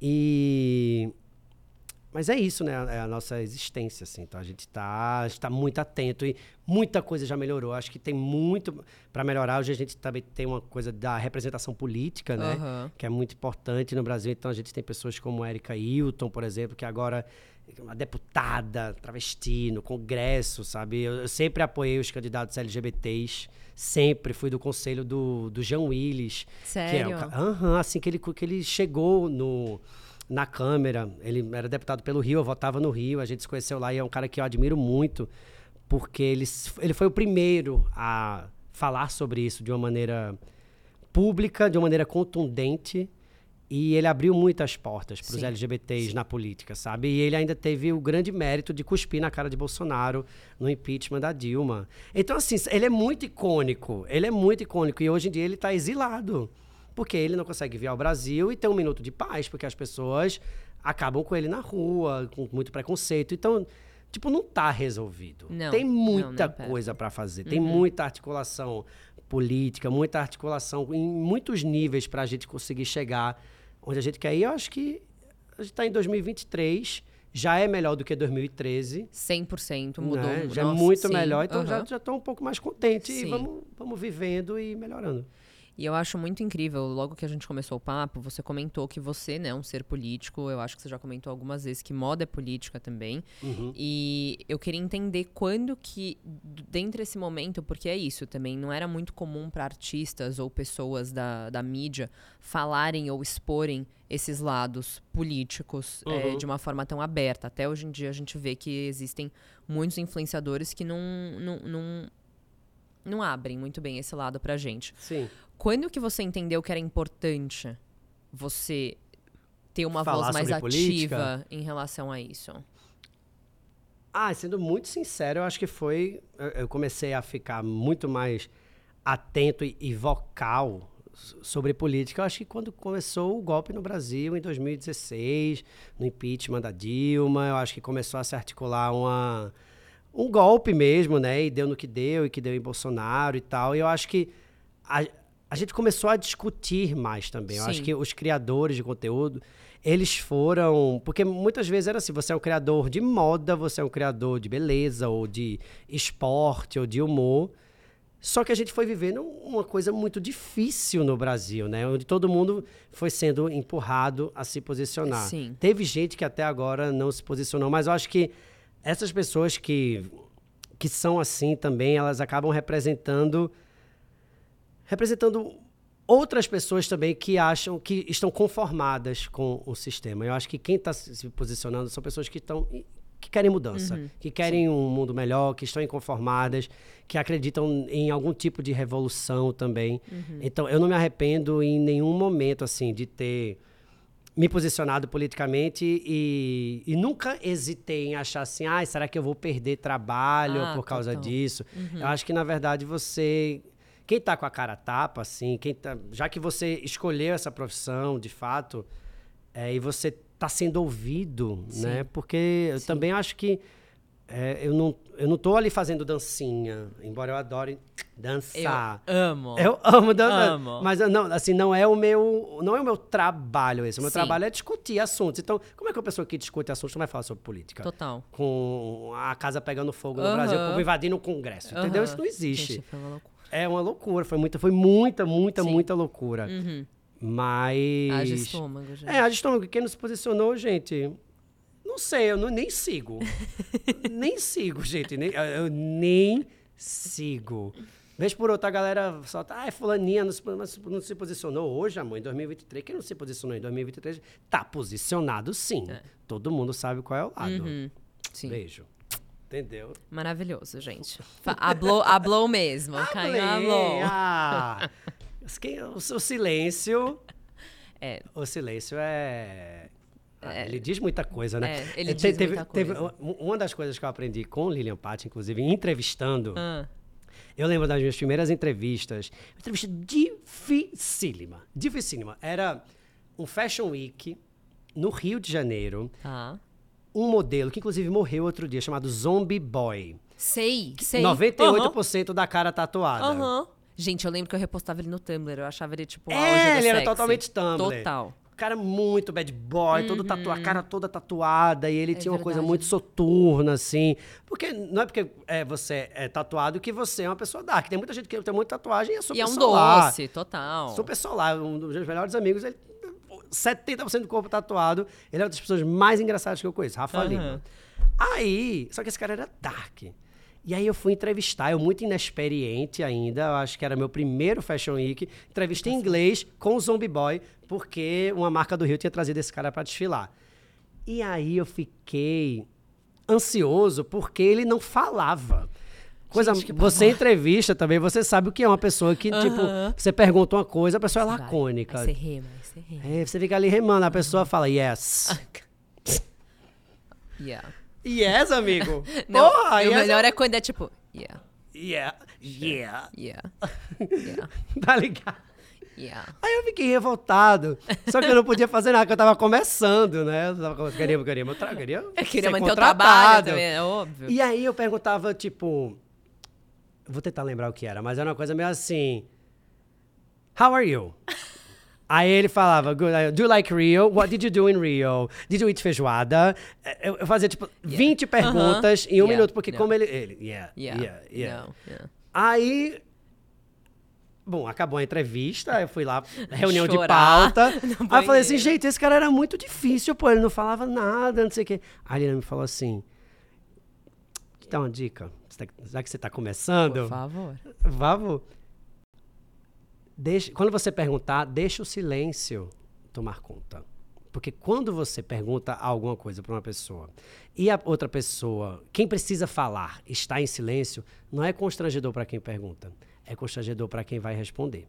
E mas é isso, né? É a nossa existência, assim. Então a gente está tá muito atento e muita coisa já melhorou. Acho que tem muito para melhorar. Hoje a gente também tem uma coisa da representação política, né? Uhum. Que é muito importante no Brasil. Então a gente tem pessoas como Erika Hilton, por exemplo, que agora é uma deputada travesti no Congresso, sabe? Eu, eu sempre apoiei os candidatos LGBTs. Sempre fui do conselho do, do Jean Willis. Sério? Que é, uhum, assim que ele, que ele chegou no na Câmara. Ele era deputado pelo Rio, eu votava no Rio, a gente se conheceu lá e é um cara que eu admiro muito, porque ele, ele foi o primeiro a falar sobre isso de uma maneira pública, de uma maneira contundente. E ele abriu muitas portas para os LGBTs Sim. na política, sabe? E ele ainda teve o grande mérito de cuspir na cara de Bolsonaro no impeachment da Dilma. Então, assim, ele é muito icônico. Ele é muito icônico. E hoje em dia ele está exilado porque ele não consegue vir ao Brasil e ter um minuto de paz, porque as pessoas acabam com ele na rua, com muito preconceito. Então, tipo, não está resolvido. Não, tem muita não, não coisa para fazer, uhum. tem muita articulação política, muita articulação em muitos níveis para a gente conseguir chegar onde a gente quer ir. Eu acho que a gente está em 2023 já é melhor do que 2013. 100% mudou. Né? Já é Nossa, é muito sim. melhor. Então uhum. já estou um pouco mais contente sim. e vamos, vamos vivendo e melhorando. E eu acho muito incrível, logo que a gente começou o papo, você comentou que você, né, é um ser político. Eu acho que você já comentou algumas vezes que moda é política também. Uhum. E eu queria entender quando que, dentro desse momento, porque é isso também, não era muito comum para artistas ou pessoas da, da mídia falarem ou exporem esses lados políticos é, Uhum. de uma forma tão aberta. Até hoje em dia a gente vê que existem muitos influenciadores que não, não, não, não abrem muito bem esse lado pra gente. Sim. Quando que você entendeu que era importante você ter uma Falar voz mais sobre política? ativa em relação a isso? Ah, sendo muito sincero, eu acho que foi. Eu comecei a ficar muito mais atento e, e vocal sobre política. Eu acho que quando começou o golpe no Brasil, em 2016, no impeachment da Dilma, eu acho que começou a se articular uma, um golpe mesmo, né? E deu no que deu, e que deu em Bolsonaro e tal. E eu acho que a, a gente começou a discutir mais também. Eu acho Sim. que os criadores de conteúdo, eles foram. Porque muitas vezes era assim: você é um criador de moda, você é um criador de beleza, ou de esporte, ou de humor. Só que a gente foi vivendo uma coisa muito difícil no Brasil, né? Onde todo mundo foi sendo empurrado a se posicionar. Sim. Teve gente que até agora não se posicionou, mas eu acho que essas pessoas que, que são assim também, elas acabam representando representando outras pessoas também que acham que estão conformadas com o sistema. Eu acho que quem está se posicionando são pessoas que estão que querem mudança, que querem um mundo melhor, que estão inconformadas, que acreditam em algum tipo de revolução também. Então, eu não me arrependo em nenhum momento assim de ter me posicionado politicamente e, e nunca hesitei em achar assim, ah, será que eu vou perder trabalho Ah, por causa total. disso? Eu acho que, na verdade, você... Quem tá com a cara tapa, assim, quem tá, já que você escolheu essa profissão, de fato, é, e você tá sendo ouvido, né? Porque eu também acho que é, eu, não, eu não tô ali fazendo dancinha, embora eu adore dançar. Eu amo. Eu amo dançar. Amo. Mas não, assim, não é o meu, não é o meu trabalho esse. O meu Sim. trabalho é discutir assuntos. Então, como é que uma pessoa que discute assuntos não vai falar sobre política? Total. Com a casa pegando fogo no Aham. Brasil, o povo invadindo o Congresso, entendeu? Aham. Isso não existe. Gente, foi uma loucura. É uma loucura, foi muita, foi muita, muita, Sim. muita loucura. Uhum. Mas Haja estômago, gente. é, a estômago, quem não se posicionou, gente, não sei, eu não, nem sigo. nem sigo, gente, nem, eu nem sigo. Vez por outra, a galera solta, ah, é fulaninha, não se, não se posicionou hoje, amor, em 2023. Quem não se posicionou em 2023 tá posicionado sim. Todo mundo sabe qual é o lado. É. Uhum. Sim. Beijo. Entendeu? Maravilhoso, gente. Hablou, hablou mesmo. Caio hablou. Ah, o silêncio... É. O silêncio é... ah, Ele diz muita coisa, né? É, ele Eh, diz teve, muita coisa. uma das coisas que eu aprendi com Lilian Patti, inclusive, entrevistando. Ah, Eu lembro das minhas primeiras entrevistas. Uma entrevista dificílima. Dificílima. Era um Fashion Week no Rio de Janeiro. tá. Um modelo que, inclusive, morreu outro dia, chamado Zombie Boy. Sei, sei. 98% da cara tatuada. Aham. Gente, eu lembro que eu repostava ele no Tumblr. Eu achava ele, tipo, um É, do ele era sexy. totalmente Tumblr. Total. Cara muito bad boy, todo tatuado, a cara toda tatuada, e ele Uhum. É tinha uma coisa verdade. muito soturna, assim. Porque não é porque é, você é tatuado que você é uma pessoa dark. Tem muita gente que tem muita tatuagem e é super E é um solar. doce, total. Super solar. Um dos meus melhores amigos, ele 70% do corpo tatuado. Ele é uma das pessoas mais engraçadas que eu conheço, Rafa Aham. Lima. Aí, só que esse cara era dark. E aí eu fui entrevistar, eu muito inexperiente ainda, eu acho que era meu primeiro Fashion Week, entrevista em inglês com o Zombie Boy, porque uma marca do Rio tinha trazido esse cara para desfilar. E aí eu fiquei ansioso porque ele não falava. Coisa, Gente, você entrevista também, você sabe o que é uma pessoa que, tipo, você pergunta uma coisa, a pessoa é Vai, lacônica. Aí você rema, aí você rema. É, você fica ali remando, a pessoa fala yes. Yeah. yes, amigo. Não, Porra, e o yes, melhor é quando é tipo, yeah, Yeah, yeah. yeah, yeah, Tá ligado? Yeah. Aí eu fiquei revoltado. Só que eu não podia fazer nada, porque eu tava começando, né? Eu tava, queria, queria, meu tra- queria, Eu queria manter o trabalho também, é óbvio. E aí eu perguntava, tipo. Vou tentar lembrar o que era, mas era uma coisa meio assim. How are you? Aí ele falava, "Good, uh, do you like Rio? What did you do in Rio? Did you eat feijoada? Eu, eu fazia, tipo, 20 perguntas em um Yeah. minuto, porque No. como ele... ele yeah, Yeah. yeah, yeah. No, yeah. Aí Bom, acabou a entrevista, eu fui lá, reunião de Chorar pauta. no Aí eu falei assim, gente, esse cara era muito difícil, pô, ele não falava nada, não sei o quê. Aí ele me falou assim, dar uma dica, tá- já que você tá começando, Por favor. vamos, deixa, quando você perguntar, deixa o silêncio tomar conta. Porque quando você pergunta alguma coisa para uma pessoa e a outra pessoa, quem precisa falar, está em silêncio, não é constrangedor para quem pergunta, é constrangedor para quem vai responder.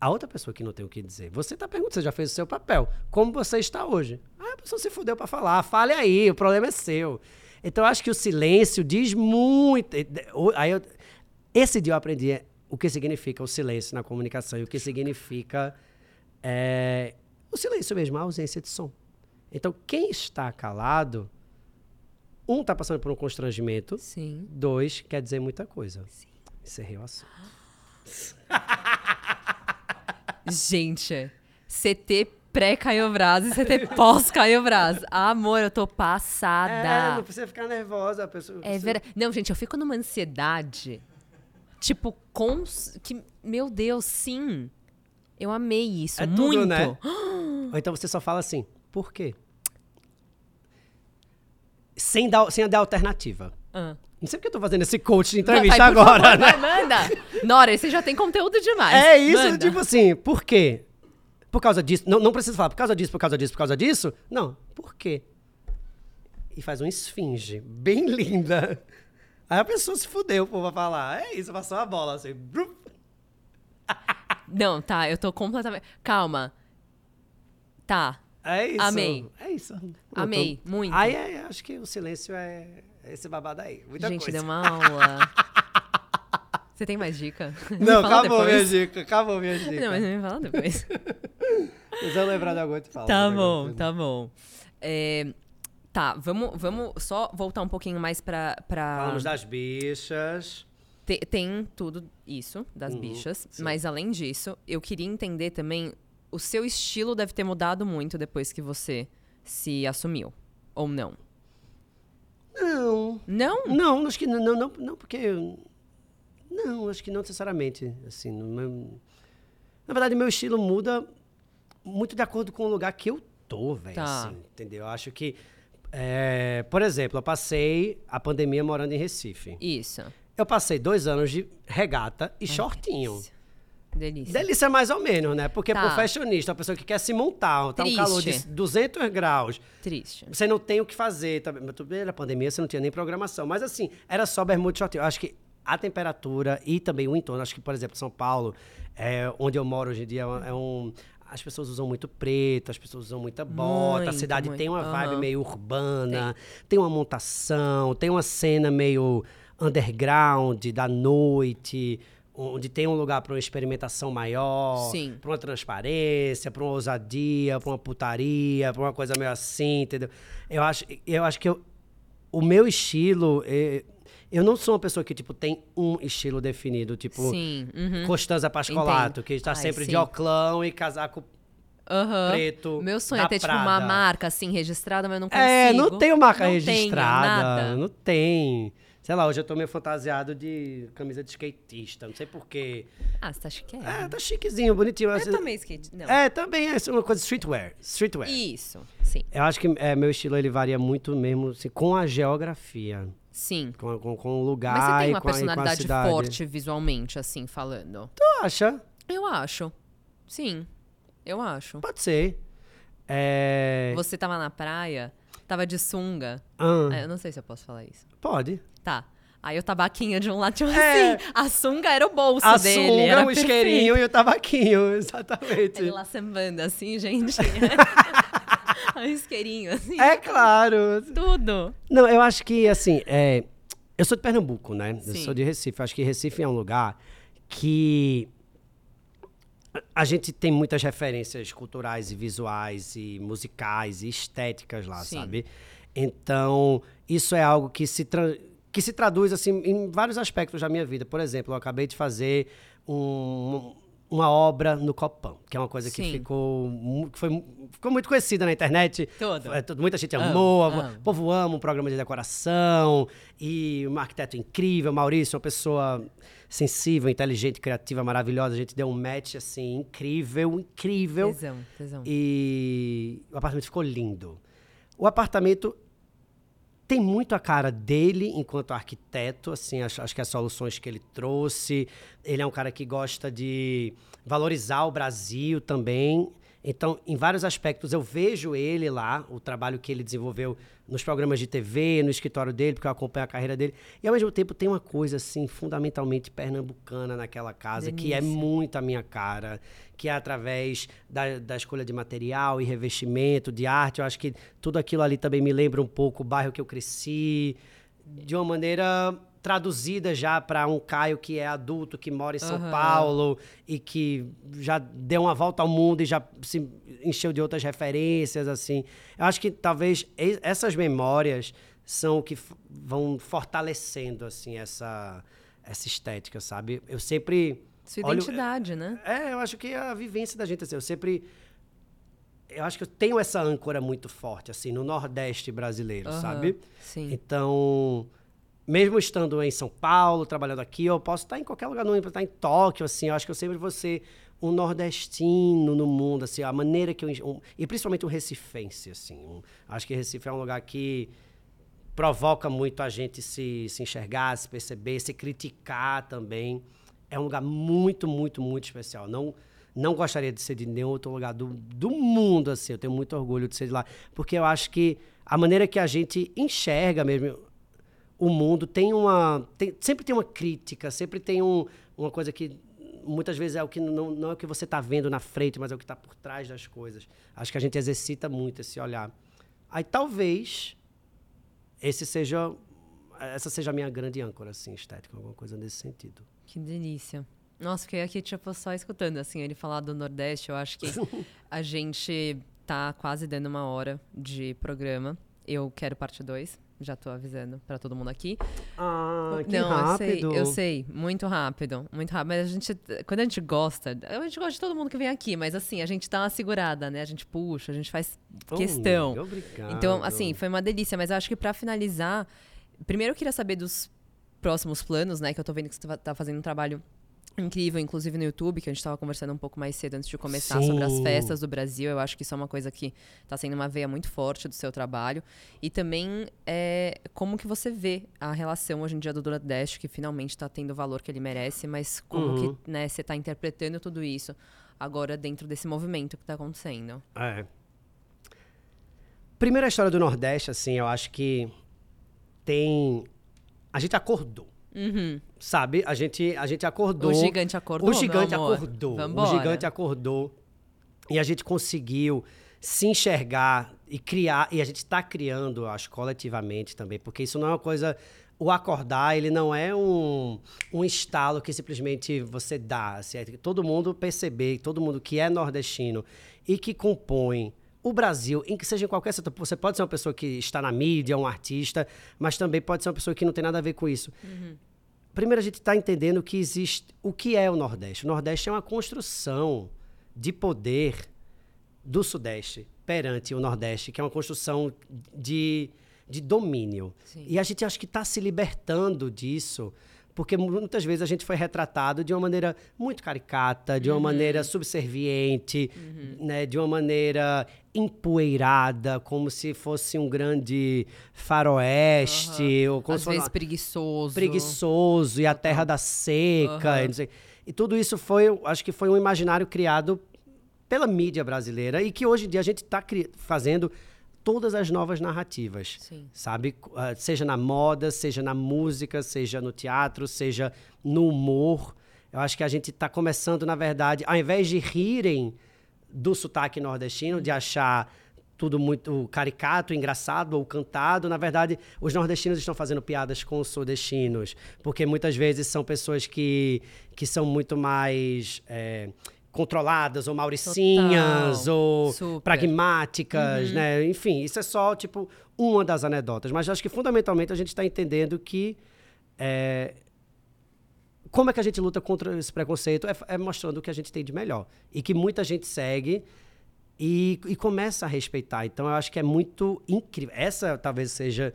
A outra pessoa que não tem o que dizer, você está perguntando, você já fez o seu papel, como você está hoje. Ah, a pessoa se fudeu para falar, fale aí, o problema é seu. Então eu acho que o silêncio diz muito. Aí eu- esse dia eu aprendi o que significa o silêncio na comunicação e o que significa é, o silêncio mesmo, a ausência de som. Então, quem está calado, um está passando por um constrangimento, Sim. dois quer dizer muita coisa. Encerrei o assunto. Gente, CT pré-Caio Braz e CT pós-Caio Braz. Amor, eu tô É, passada. não precisa ficar nervosa. A pessoa, É verdade. Não, gente, eu fico numa ansiedade. Tipo, com. Que, meu Deus, sim. Eu amei isso. É tudo, muito. né? Ou então você só fala assim, por quê? Sem dar, sem dar alternativa. Ah. Não sei porque eu tô fazendo esse coach de entrevista agora, favor, né? vai, manda. Nora, você já tem conteúdo demais. É isso, Manda. tipo assim, por quê? Por causa disso. Não, não precisa falar por causa disso, por causa disso, por causa disso. Não, por quê? E faz uma esfinge bem linda. Aí a pessoa se fudeu, pô, vai falar. É isso, passou a bola assim. Não, tá, eu tô completamente. Calma. Tá. É isso. Amei. É isso. Amei, muito. Aí é, acho que o silêncio é esse babado aí. Muita Gente, coisa. deu uma aula. Você tem mais dica? Não, acabou minha depois. dica, acabou minha dica. Não, mas me fala depois. Se eu lembrar de alguma, eu te falo. Tá bom, tá bom. É, tá, vamos, vamos só voltar um pouquinho mais pra. pra... Falamos das bichas. Te- tem tudo isso das Uhum, bichas, sim. mas além disso, eu queria entender também. O seu estilo deve ter mudado muito depois que você se assumiu. Ou não? Não. Não? Não, acho que não, não, não, não, porque. Não, acho que não necessariamente. Assim, no meu- na verdade, meu estilo muda muito de acordo com o lugar que eu tô, velho. Tá. Assim, entendeu? Eu acho que. é, por exemplo, eu passei a pandemia morando em Recife. Isso. Eu passei dois anos de regata e shortinho. Delícia. Delícia. Delícia mais ou menos, né? Porque Tá. pro fashionista, a pessoa que quer se montar, tá um calor de Triste. 200 graus, Triste. você não tem o que fazer. Tá? Tudo bem, na pandemia você não tinha nem programação. Mas assim, era só bermuda e shortinho. Eu acho que a temperatura e também o entorno, acho que, por exemplo, São Paulo, é, onde eu moro hoje em dia, é um- é. As pessoas usam muito preto, as pessoas usam muita bota, a Muito, cidade muito. tem uma vibe Aham. meio urbana, tem. uma montação, tem uma cena meio underground da noite, onde tem um lugar para uma experimentação maior, para uma transparência, para uma ousadia, para uma putaria, para uma coisa meio assim, entendeu? Eu acho, eu acho que eu- o meu estilo, eh, eu não sou uma pessoa que tipo tem um estilo definido, tipo Sim. uhum. Costanza Pascolato, Entendo. que está Ai, sempre de sim. oclão e casaco Aham. preto. Meu sonho é ter, tipo, uma marca, assim, registrada, mas eu não consigo. É, não tenho marca Não tenho registrada. nada. Não tem. Sei lá, hoje eu tô meio fantasiado de camisa de skatista. Não sei porquê. Ah, você acha que é? É, tá chiquezinho, bonitinho. Eu também skate. Não. É, também é uma coisa streetwear. Streetwear. Isso, sim. Eu acho que é, meu estilo ele varia muito mesmo assim, com a geografia, Sim. com, com, com o lugar Mas você tem uma a- personalidade forte visualmente, assim, falando. Tu acha? Eu acho. Sim. Eu acho. Pode ser. É... Você tava na praia, tava de sunga. Ah, Ah, eu não sei se eu posso falar isso. Pode. Tá. Aí o tabaquinho de um lado, tipo É. assim, a sunga era o bolso A dele. sunga, era o isqueirinho e o tabaquinho, exatamente. Ele lá sambando assim, gente. o isqueirinho, assim. É claro. Tudo. Não, eu acho que, assim, é, eu sou de Pernambuco, né? Eu Sim. sou de Recife. Eu acho que Recife é um lugar que a gente tem muitas referências culturais e visuais e musicais e estéticas lá, Sim. sabe? Então, isso é algo que se, que se traduz, assim, em vários aspectos da minha vida. Por exemplo, eu acabei de fazer um, uma obra no Copan, que é uma coisa que Sim. ficou, mu- que foi, ficou muito conhecida na internet. Toda. É, muita gente Amo, amou, amo. o povo ama um programa de decoração, e um arquiteto incrível, Maurício, uma pessoa sensível, inteligente, criativa, maravilhosa. A gente deu um match, assim, incrível, incrível. Tesão, tesão. E o apartamento ficou lindo. O apartamento tem muito a cara dele enquanto arquiteto, assim, acho, acho que as soluções que ele trouxe. Ele é um cara que gosta de valorizar o Brasil também. Então, em vários aspectos, eu vejo ele lá, o trabalho que ele desenvolveu nos programas de TV, no escritório dele, porque eu acompanho a carreira dele. E, ao mesmo tempo, tem uma coisa, assim, fundamentalmente pernambucana naquela casa, que é Delícia. muito a minha cara, que é através da, da escolha de material e revestimento, de arte. Eu acho que tudo aquilo ali também me lembra um pouco o bairro que eu cresci, de uma maneira traduzida já para um Caio que é adulto, que mora em São Aham. Paulo e que já deu uma volta ao mundo e já se encheu de outras referências, assim. Eu acho que talvez essas memórias são o que vão fortalecendo, assim, essa, essa estética, sabe? Eu sempre... Sua olho- identidade, né? é, eu acho que a vivência da gente, assim, eu sempre. Eu acho que eu tenho essa âncora muito forte, assim, no Nordeste brasileiro, Aham, sabe? Sim. Então, mesmo estando em São Paulo, trabalhando aqui, eu posso estar em qualquer lugar, não estar em Tóquio, assim, eu acho que eu sempre vou ser um nordestino no mundo, assim, a maneira que eu... um- e principalmente um recifense, assim. um- acho que Recife é um lugar que provoca muito a gente se, se enxergar, se perceber, se criticar também. É um lugar muito, muito, muito especial. Não, não gostaria de ser de nenhum outro lugar do, do mundo, assim. Eu tenho muito orgulho de ser de lá. Porque eu acho que a maneira que a gente enxerga mesmo o mundo tem uma... tem- sempre tem uma crítica, sempre tem um, uma coisa que muitas vezes é o que não, não é o que você está vendo na frente, mas é o que está por trás das coisas. Acho que a gente exercita muito esse olhar. Aí talvez esse seja essa seja a minha grande âncora assim estética alguma coisa nesse sentido Que delícia. Nossa, fiquei aqui, tipo, só escutando, assim, ele falar do Nordeste. Eu acho que a gente tá quase dando uma hora de programa. Eu quero parte 2. Já tô avisando pra todo mundo aqui. ah que Não, rápido eu sei, eu sei. Muito rápido, muito rápido. Mas a gente, quando a gente gosta, a gente gosta de todo mundo que vem aqui, mas assim, a gente dá uma segurada, né? A gente puxa, a gente faz Oh, questão. amiga, obrigado. Então, assim, foi uma delícia, mas eu acho que pra finalizar, primeiro eu queria saber dos próximos planos, né? Que eu tô vendo que você tá- tá fazendo um trabalho incrível, inclusive no YouTube, que a gente tava conversando um pouco mais cedo antes de começar sobre as Sim. festas do Brasil. Eu acho que isso é uma coisa que tá sendo uma veia muito forte do seu trabalho. E também é, como que você vê a relação hoje em dia do Nordeste, que finalmente tá tendo o valor que ele merece, mas como Uhum. que né, você tá interpretando tudo isso agora dentro desse movimento que tá acontecendo. É. Primeira história do Nordeste, assim, eu acho que tem. A gente acordou. Sabe? A gente, a gente acordou. Uhum. O gigante acordou, O gigante acordou. Vambora. O gigante acordou. E a gente conseguiu se enxergar e criar. E a gente está criando, acho, coletivamente também, porque isso não é uma coisa. O acordar, ele não é um, um estalo que simplesmente você dá. Assim, é todo mundo perceber, todo mundo que é nordestino e que compõe o Brasil, em que seja em qualquer setor, você pode ser uma pessoa que está na mídia, um artista, mas também pode ser uma pessoa que não tem nada a ver com isso. Primeiro, a gente está entendendo que existe o que é o Nordeste. O Nordeste é uma construção de poder do Sudeste perante o Nordeste, que é uma construção de, de domínio. Sim. E a gente acho que está se libertando disso, porque muitas vezes a gente foi retratado de uma maneira muito caricata, de uma maneira subserviente, né, de uma maneira empoeirada, como se fosse um grande faroeste, ou como Às vezes uma- preguiçoso. preguiçoso e a terra da seca, e, e tudo isso foi, acho que foi um imaginário criado pela mídia brasileira e que hoje em dia a gente está fazendo todas as novas narrativas, Sim. sabe? Ah, Seja na moda, seja na música, seja no teatro, seja no humor. Eu acho que a gente está começando, na verdade, ao invés de rirem do sotaque nordestino, de achar tudo muito caricato, engraçado ou cantado. Na verdade, os nordestinos estão fazendo piadas com os sudestinos, porque muitas vezes são pessoas que, que são muito mais é, controladas ou mauricinhas Total. ou Super. pragmáticas, né? Enfim, isso é só tipo uma das anedotas. Mas acho que fundamentalmente a gente está entendendo que é, como é que a gente luta contra esse preconceito? É, é mostrando o que a gente tem de melhor. E que muita gente segue e, e começa a respeitar. Então, eu acho que é muito incrível. Essa talvez seja,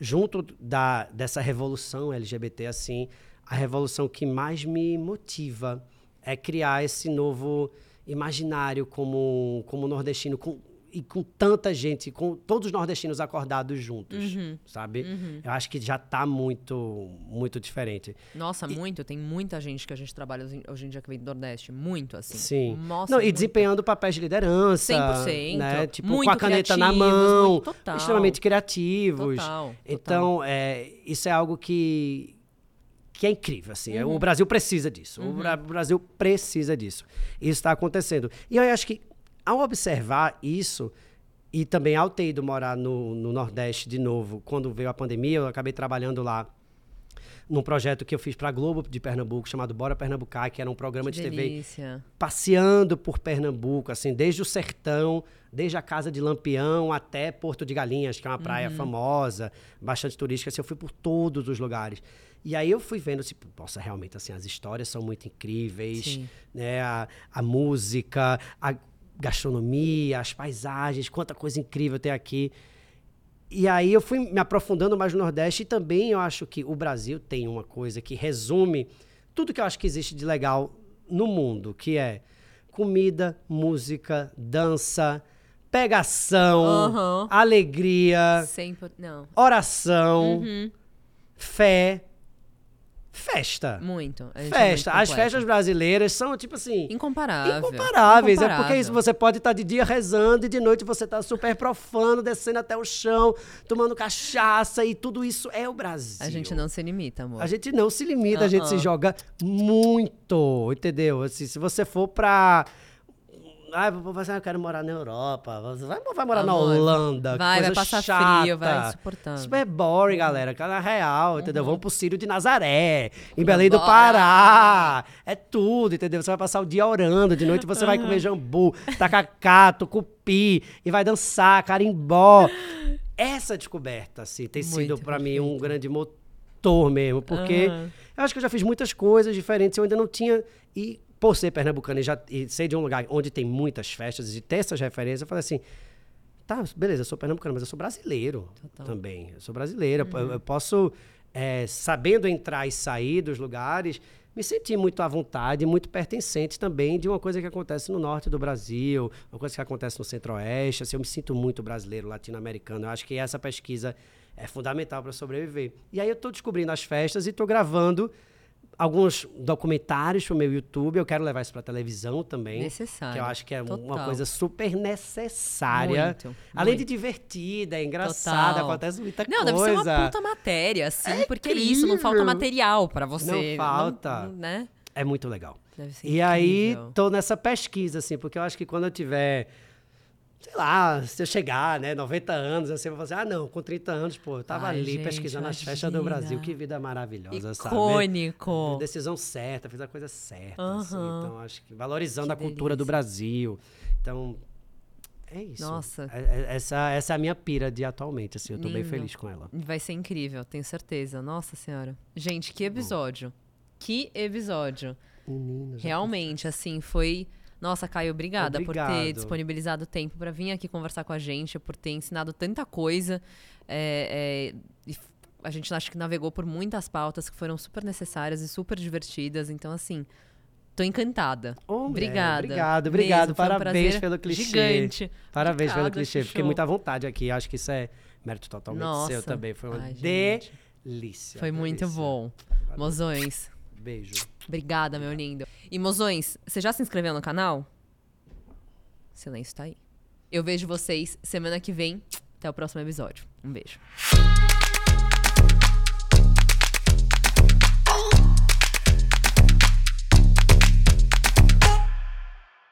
junto da, dessa revolução LGBT, assim, a revolução que mais me motiva é criar esse novo imaginário como, como nordestino, com, e com tanta gente, com todos os nordestinos acordados juntos, Uhum. sabe? Uhum. Eu acho que já tá muito, muito diferente. Nossa, muito. Tem muita gente que a gente trabalha hoje- em dia que vem do Nordeste. Muito, assim. Sim. Nossa, Não, e muito. desempenhando papéis de liderança. 100%. Né? Tipo, Muito com a caneta na mão. muito- total. Extremamente criativos. Total, total. Então, é, isso é algo que, que é incrível, assim. Uhum. O Brasil precisa disso. O Bra- O Brasil precisa disso. Isso está acontecendo. E eu acho que, ao observar isso, e também ao ter ido morar no, no Nordeste de novo, quando veio a pandemia, eu acabei trabalhando lá num projeto que eu fiz para a Globo de Pernambuco, chamado Bora Pernambucar, que era um programa Que de TV delícia. passeando por Pernambuco, assim, desde o sertão, desde a casa de Lampião até Porto de Galinhas, que é uma praia Uhum. famosa, bastante turística, assim, eu fui por todos os lugares. E aí eu fui vendo, assim, nossa, realmente, assim, as histórias são muito incríveis, Sim. né, a, a música, a gastronomia, as paisagens, quanta coisa incrível tem aqui. E aí eu fui me aprofundando mais no Nordeste e também eu acho que o Brasil tem uma coisa que resume tudo que eu acho que existe de legal no mundo, que é comida, música, dança, pegação, Aham. alegria, Sempre. Oração, Uhum. fé, festa. Muito. A gente é Festa. muito As festas brasileiras são tipo assim, Incomparável. Incomparáveis. É porque Incomparável. isso você pode estar de dia rezando e de noite você está super profano, descendo até o chão, tomando cachaça e tudo isso é o Brasil. A gente não se limita, amor. A gente não se limita, a gente se joga muito, entendeu? Assim, se você for pra. Ah, você eu quero morar na Europa. Vai, vai morar na Holanda. vai, vai passar chata. frio, vai insuportável. Super é boring, galera. Cara real, entendeu? Vamos pro Círio de Nazaré, em Belém do. Pará. É tudo, entendeu? Você vai passar o dia orando, de noite você vai comer jambu, tacacato, cupi, e vai dançar, carimbó. Essa descoberta, assim, tem sido Muito pra mim um grande motor mesmo, porque Aham. eu acho que eu já fiz muitas coisas diferentes, eu ainda não tinha. E por ser pernambucano e, já, e ser de um lugar onde tem muitas festas e ter essas referências, eu falei assim: tá, beleza, eu sou pernambucano, mas eu sou brasileiro Total. também. Eu sou brasileira. Eu, eu posso, é, sabendo entrar e sair dos lugares, me sentir muito à vontade, muito pertencente também de uma coisa que acontece no norte do Brasil, uma coisa que acontece no centro-oeste. Assim, eu me sinto muito brasileiro, latino-americano. Eu acho que essa pesquisa é fundamental para sobreviver. E aí eu estou descobrindo as festas e estou gravando alguns documentários para o meu YouTube. Eu quero levar isso para televisão também. Necessário. Que eu acho que é uma Total. coisa super necessária. Muito, Além muito. de divertida, é engraçada, Total. acontece muita Não, coisa. deve ser uma puta matéria, assim, É porque é isso, não falta incrível. material pra você. Não falta. né? É muito legal. Deve ser E aí, incrível. tô nessa pesquisa, assim, porque eu acho que quando eu tiver, sei lá, se eu chegar, né, 90 anos, assim, eu vou falar, ah, não, com 30 anos, pô, eu tava Ai, ali gente, pesquisando as festas do imagina. Brasil, que vida maravilhosa, sabe? Icônico. Decisão certa, fiz a coisa certa, assim, Aham. então acho que valorizando Que a cultura do delícia. Brasil. Então, é isso. Nossa. É- é- Essa, essa é a minha pira de atualmente, assim, eu tô bem Lindo. feliz com ela. Vai ser incrível, tenho certeza. Nossa senhora. Gente, que episódio. Que episódio. Menina, já Realmente, assim, foi. Nossa, Caio, obrigada por ter Obrigado. disponibilizado tempo pra vir aqui conversar com a gente, por ter ensinado tanta coisa. É, é, a gente acho que navegou por muitas pautas que foram super necessárias e super divertidas. Então, assim, tô encantada. Ô, mulher, obrigada. Obrigado, obrigado. Mesmo, um Parabéns prazer pelo clichê. Gigante. Parabéns pelo clichê. Fiquei muito à vontade aqui. Acho que isso é mérito totalmente Nossa. seu também. Foi uma Ai, delícia. Foi muito delícia. bom. Valeu. Mozões, Beijo. Obrigada, meu lindo. E, Mozões, você já se inscreveu no canal? Silêncio tá aí. Eu vejo vocês semana que vem. Até o próximo episódio. Um beijo.